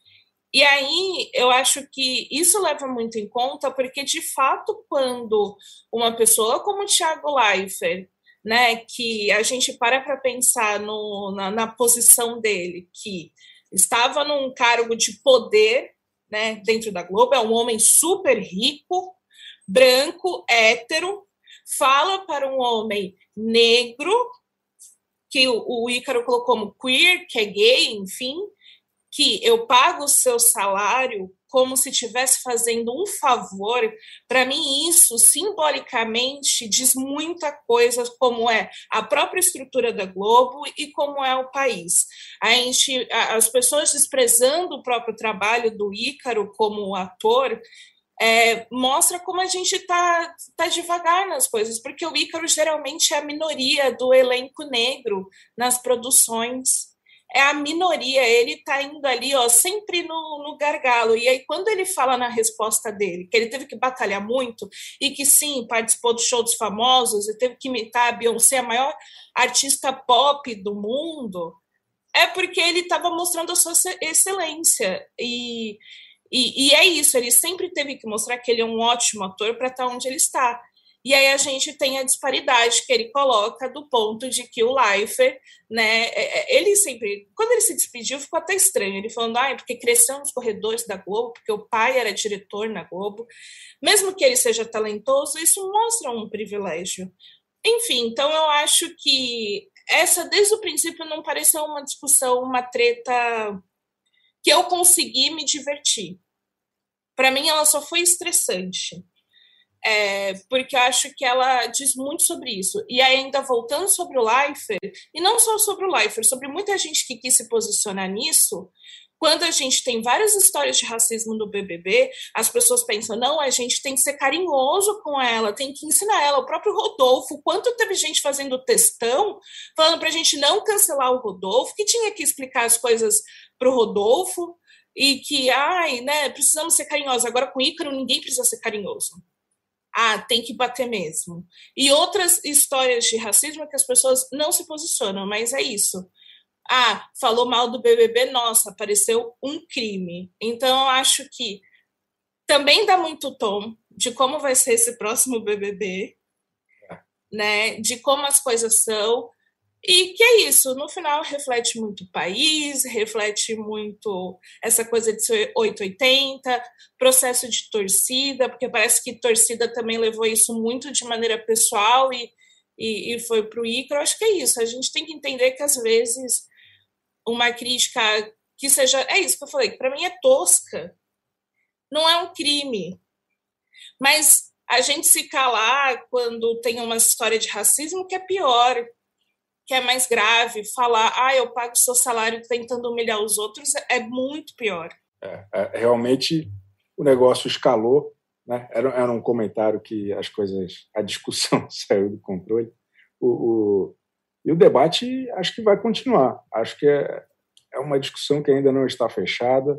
E aí eu acho que isso leva muito em conta, porque de fato, quando uma pessoa como o Thiago Leifert, né, que a gente para para pensar no, na, na posição dele, que estava num cargo de poder né, dentro da Globo, é um homem super rico, branco, hétero, fala para um homem negro, que o, o Ícaro colocou como queer, que é gay, enfim, que eu pago o seu salário como se estivesse fazendo um favor, para mim isso simbolicamente diz muita coisa como é a própria estrutura da Globo e como é o país. A gente, as pessoas desprezando o próprio trabalho do Ícaro como ator, é, mostra como a gente está tá devagar nas coisas, porque o Ícaro geralmente é a minoria do elenco negro nas produções é a minoria, ele está indo ali, ó, sempre no, no gargalo. E aí, quando ele fala na resposta dele que ele teve que batalhar muito e que sim, participou do show dos famosos e teve que imitar a Beyoncé, a maior artista pop do mundo, é porque ele estava mostrando a sua excelência. E, e, e, é isso, ele sempre teve que mostrar que ele é um ótimo ator para estar tá onde ele está. E aí a gente tem a disparidade que ele coloca do ponto de que o Leifert, né, é, é, ele sempre, quando ele se despediu, ficou até estranho, ele falando, ah, porque cresceu nos corredores da Globo, porque o pai era diretor na Globo, mesmo que ele seja talentoso, isso mostra um privilégio. Enfim, então eu acho que essa, desde o princípio, não pareceu uma discussão, uma treta que eu consegui me divertir. Para mim, ela só foi estressante é, porque eu acho que ela diz muito sobre isso. E ainda voltando sobre o Leifert, e não só sobre o Leifert, sobre muita gente que quis se posicionar nisso, quando a gente tem várias histórias de racismo no BBB, as pessoas pensam, não, a gente tem que ser carinhoso com ela, tem que ensinar ela. O próprio Rodolfo, quanto teve gente fazendo textão, falando para a gente não cancelar o Rodolfo, que tinha que explicar as coisas para o Rodolfo, e que, ai, né, precisamos ser carinhosos. Agora com Ícaro, ninguém precisa ser carinhoso ah, tem que bater mesmo. E outras histórias de racismo é que as pessoas não se posicionam, mas é isso. Ah, falou mal do BBB, nossa, apareceu um crime. Então, eu acho que também dá muito tom de como vai ser esse próximo BBB, é. né? De como as coisas são. E que é isso, no final reflete muito o país, reflete muito essa coisa de ser 880, processo de torcida, porque parece que torcida também levou isso muito de maneira pessoal e, e, e foi para o Icaro. Acho que é isso, a gente tem que entender que às vezes uma crítica que seja. É isso que eu falei, que para mim é tosca, não é um crime. Mas a gente se calar quando tem uma história de racismo que é pior, que é mais grave, falar, ah, eu pago seu salário tentando humilhar os outros, é muito pior. É, é, realmente o negócio escalou, né? Era, era, um comentário que as coisas, a discussão saiu do controle. O, o, e o debate acho que vai continuar. Acho que é, é uma discussão que ainda não está fechada.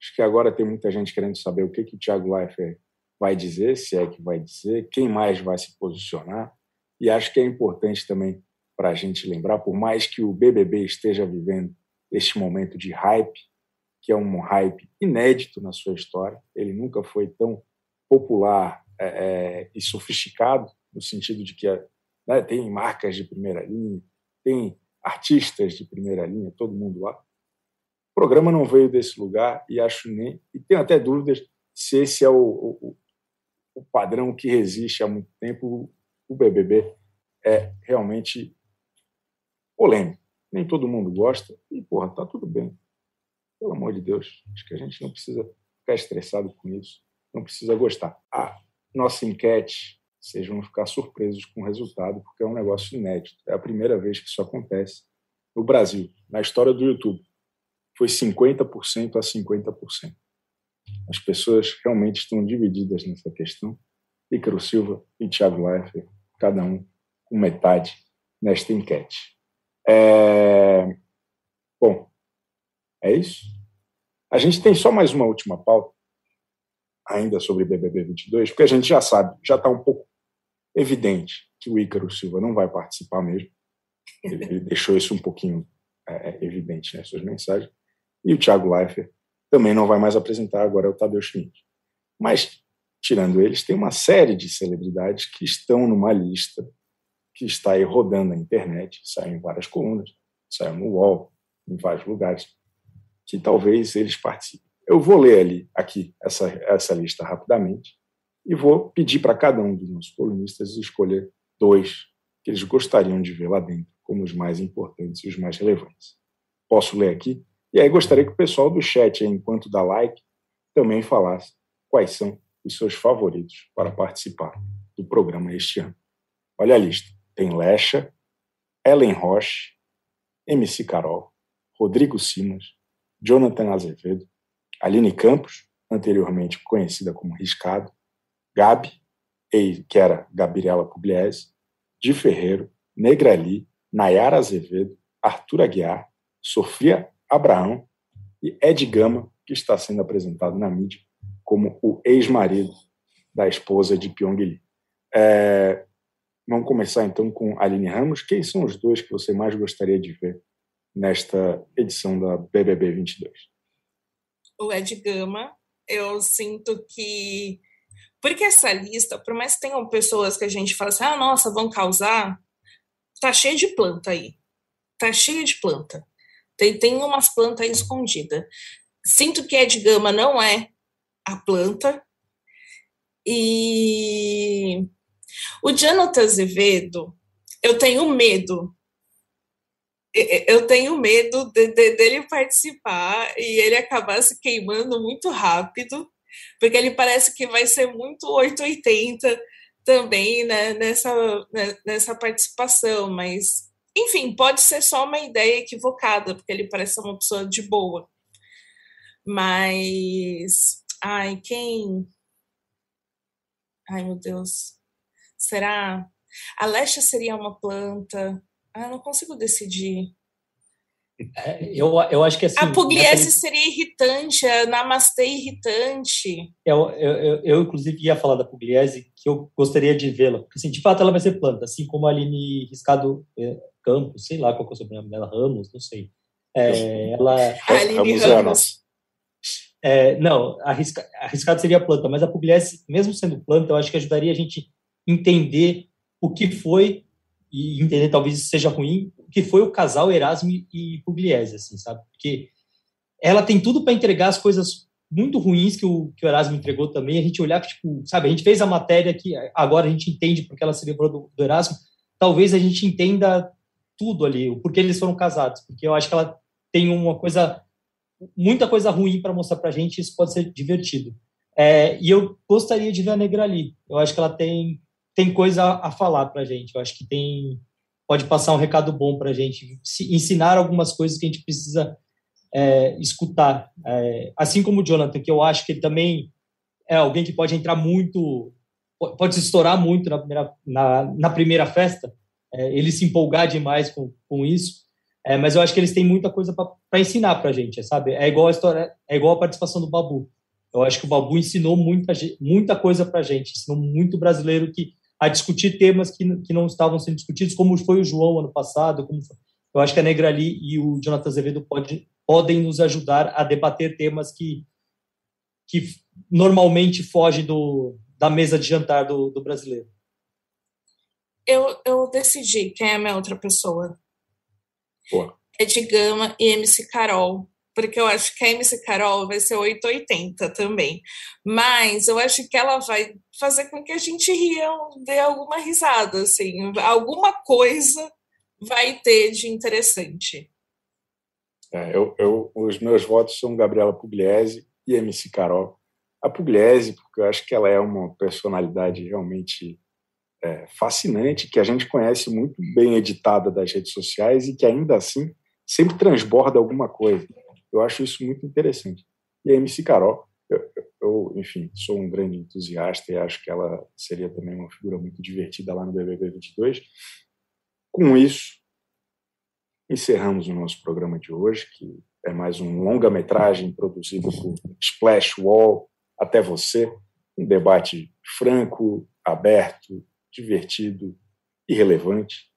Acho que agora tem muita gente querendo saber o que, que o Thiago Leifert vai dizer, se é que vai dizer, quem mais vai se posicionar. E acho que é importante também para a gente lembrar, por mais que o BBB esteja vivendo este momento de hype, que é um hype inédito na sua história, ele nunca foi tão popular é, é, e sofisticado, no sentido de que né, tem marcas de primeira linha, tem artistas de primeira linha, todo mundo lá. O programa não veio desse lugar e acho nem e tenho até dúvidas se esse é o, o, o padrão que resiste há muito tempo. O BBB é realmente polêmico. Nem todo mundo gosta e, porra, tá tudo bem. Pelo amor de Deus, acho que a gente não precisa ficar estressado com isso, não precisa gostar. A nossa enquete, vocês vão ficar surpresos com o resultado, porque é um negócio inédito. É a primeira vez que isso acontece no Brasil, na história do YouTube. Foi 50% a 50%. As pessoas realmente estão divididas nessa questão. Ícaro Silva e Thiago Leifert, cada um com metade nesta enquete. É... Bom, é isso. A gente tem só mais uma última pauta, ainda sobre BBB 22, porque a gente já sabe, já está um pouco evidente que o Ícaro Silva não vai participar mesmo. Ele deixou isso um pouquinho é, é, evidente nas suas mensagens. E o Thiago Leifert também não vai mais apresentar, agora é o Tadeu Schmidt. Mas, tirando eles, tem uma série de celebridades que estão numa lista que está aí rodando na internet, saiu em várias colunas, saiu no UOL, em vários lugares, que talvez eles participem. Eu vou ler ali, aqui, essa, essa lista rapidamente e vou pedir para cada um dos nossos colunistas escolher dois que eles gostariam de ver lá dentro como os mais importantes e os mais relevantes. Posso ler aqui? E aí gostaria que o pessoal do chat, enquanto dá like, também falasse quais são os seus favoritos para participar do programa este ano. Olha a lista. Tem Lecha, Ellen Roche, MC Carol, Rodrigo Simas, Jonathan Azevedo, Aline Campos, anteriormente conhecida como Riscado, Gabi, que era Gabriela Pugliese, Di Ferreiro, Negrali, Nayara Azevedo, Arthur Aguiar, Sofia Abraão e Ed Gama, que está sendo apresentado na mídia como o ex-marido da esposa de Pyong Lee. É, vamos começar então com Aline Ramos. Quem são os dois que você mais gostaria de ver nesta edição da BBB 22? O Ed Gama. Eu sinto que. Porque essa lista, por mais que tenham pessoas que a gente fala assim, ah, nossa, vão causar, tá cheio de planta aí. Tá cheio de planta. Tem, tem umas plantas aí escondidas. Sinto que Ed Gama não é a planta. E o Jonathan Azevedo, eu tenho medo. Eu tenho medo de, de, dele participar e ele acabar se queimando muito rápido, porque ele parece que vai ser muito 880 também né, nessa, né, nessa participação, mas enfim, pode ser só uma ideia equivocada, porque ele parece uma pessoa de boa. Mas. Ai, quem. Ai, meu Deus. Será? A Lesha seria uma planta? Ah, eu não consigo decidir. É, eu, eu acho que assim. A Pugliese nessa... seria irritante, a Namastê irritante. Eu, eu, eu, eu, inclusive, ia falar da Pugliese, que eu gostaria de vê-la. Porque, assim, de fato, ela vai ser planta, assim como a Aline Riscado é, Campos, sei lá qual é o sobrenome dela, Ramos, não sei. É, ela. Aline Ramos. É, não, arrisca, arriscado seria planta, mas a Pugliese, mesmo sendo planta, eu acho que ajudaria a gente entender o que foi e entender talvez isso seja ruim, o que foi o casal Erasmo e Pugliese, assim, sabe? Porque ela tem tudo para entregar as coisas muito ruins que o, que o Erasmo entregou também, a gente olhar tipo, sabe, a gente fez a matéria que agora a gente entende porque ela se livrou do, do Erasmo, talvez a gente entenda tudo ali, o porquê eles foram casados, porque eu acho que ela tem uma coisa, muita coisa ruim para mostrar para a gente, isso pode ser divertido. É, e eu gostaria de ver a Negra ali, eu acho que ela tem tem coisa a falar para a gente. Eu acho que tem pode passar um recado bom para a gente, ensinar algumas coisas que a gente precisa é, escutar. É, assim como o Jonathan, que eu acho que ele também é alguém que pode entrar muito, pode se estourar muito na primeira, na, na primeira festa, é, ele se empolgar demais com, com isso. É, mas eu acho que eles têm muita coisa para ensinar para a gente, sabe? É igual a história, é igual a participação do Babu. Eu acho que o Babu ensinou muita, muita coisa para a gente, ensinou muito brasileiro que a discutir temas que, que não estavam sendo discutidos, como foi o João ano passado. Como foi. Eu acho que a Negrali e o Jonathan Azevedo pode, podem nos ajudar a debater temas que, que normalmente fogem do, da mesa de jantar do, do brasileiro. Eu, eu decidi quem é a minha outra pessoa. Boa. É de Gama e MC Carol porque eu acho que a MC Carol vai ser 880 também. Mas eu acho que ela vai fazer com que a gente ria, dê alguma risada, assim, alguma coisa vai ter de interessante. É, eu, eu, os meus votos são Gabriela Pugliese e MC Carol. A Pugliese, porque eu acho que ela é uma personalidade realmente é, fascinante, que a gente conhece muito bem editada das redes sociais e que ainda assim sempre transborda alguma coisa. Eu acho isso muito interessante. E a MC Carol, eu, eu, enfim, sou um grande entusiasta e acho que ela seria também uma figura muito divertida lá no BBB 22. Com isso, encerramos o nosso programa de hoje, que é mais um longa-metragem produzido por Splash Wall até você, um debate franco, aberto, divertido e relevante.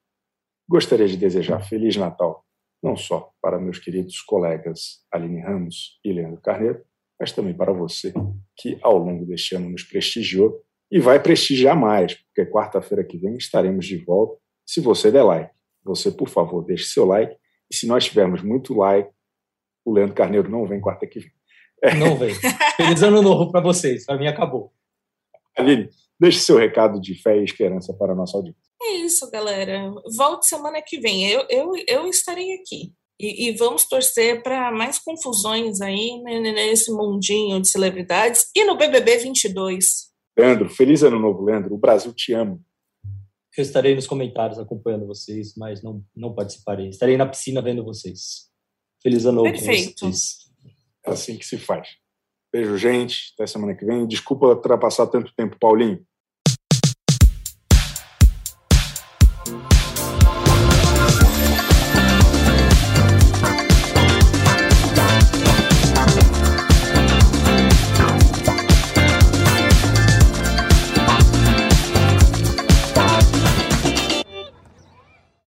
Gostaria de desejar Feliz Natal não só para meus queridos colegas Aline Ramos e Leandro Carneiro, mas também para você, que ao longo deste ano nos prestigiou e vai prestigiar mais, porque quarta-feira que vem estaremos de volta. Se você der like, você, por favor, deixe seu like. E se nós tivermos muito like, o Leandro Carneiro não vem quarta que vem. É. Não vem. Feliz ano novo para vocês. Para mim acabou. Aline, deixe seu recado de fé e esperança para a nossa audiência. É isso, galera. Volte semana que vem. Eu, eu, eu estarei aqui. E, e vamos torcer para mais confusões aí né, nesse mundinho de celebridades e no BBB 22. Leandro, feliz ano novo, Leandro. O Brasil te ama. Eu estarei nos comentários acompanhando vocês, mas não, não participarei. Estarei na piscina vendo vocês. Feliz ano novo Perfeito. É assim que se faz. Beijo, gente. Até semana que vem. Desculpa ultrapassar tanto tempo, Paulinho.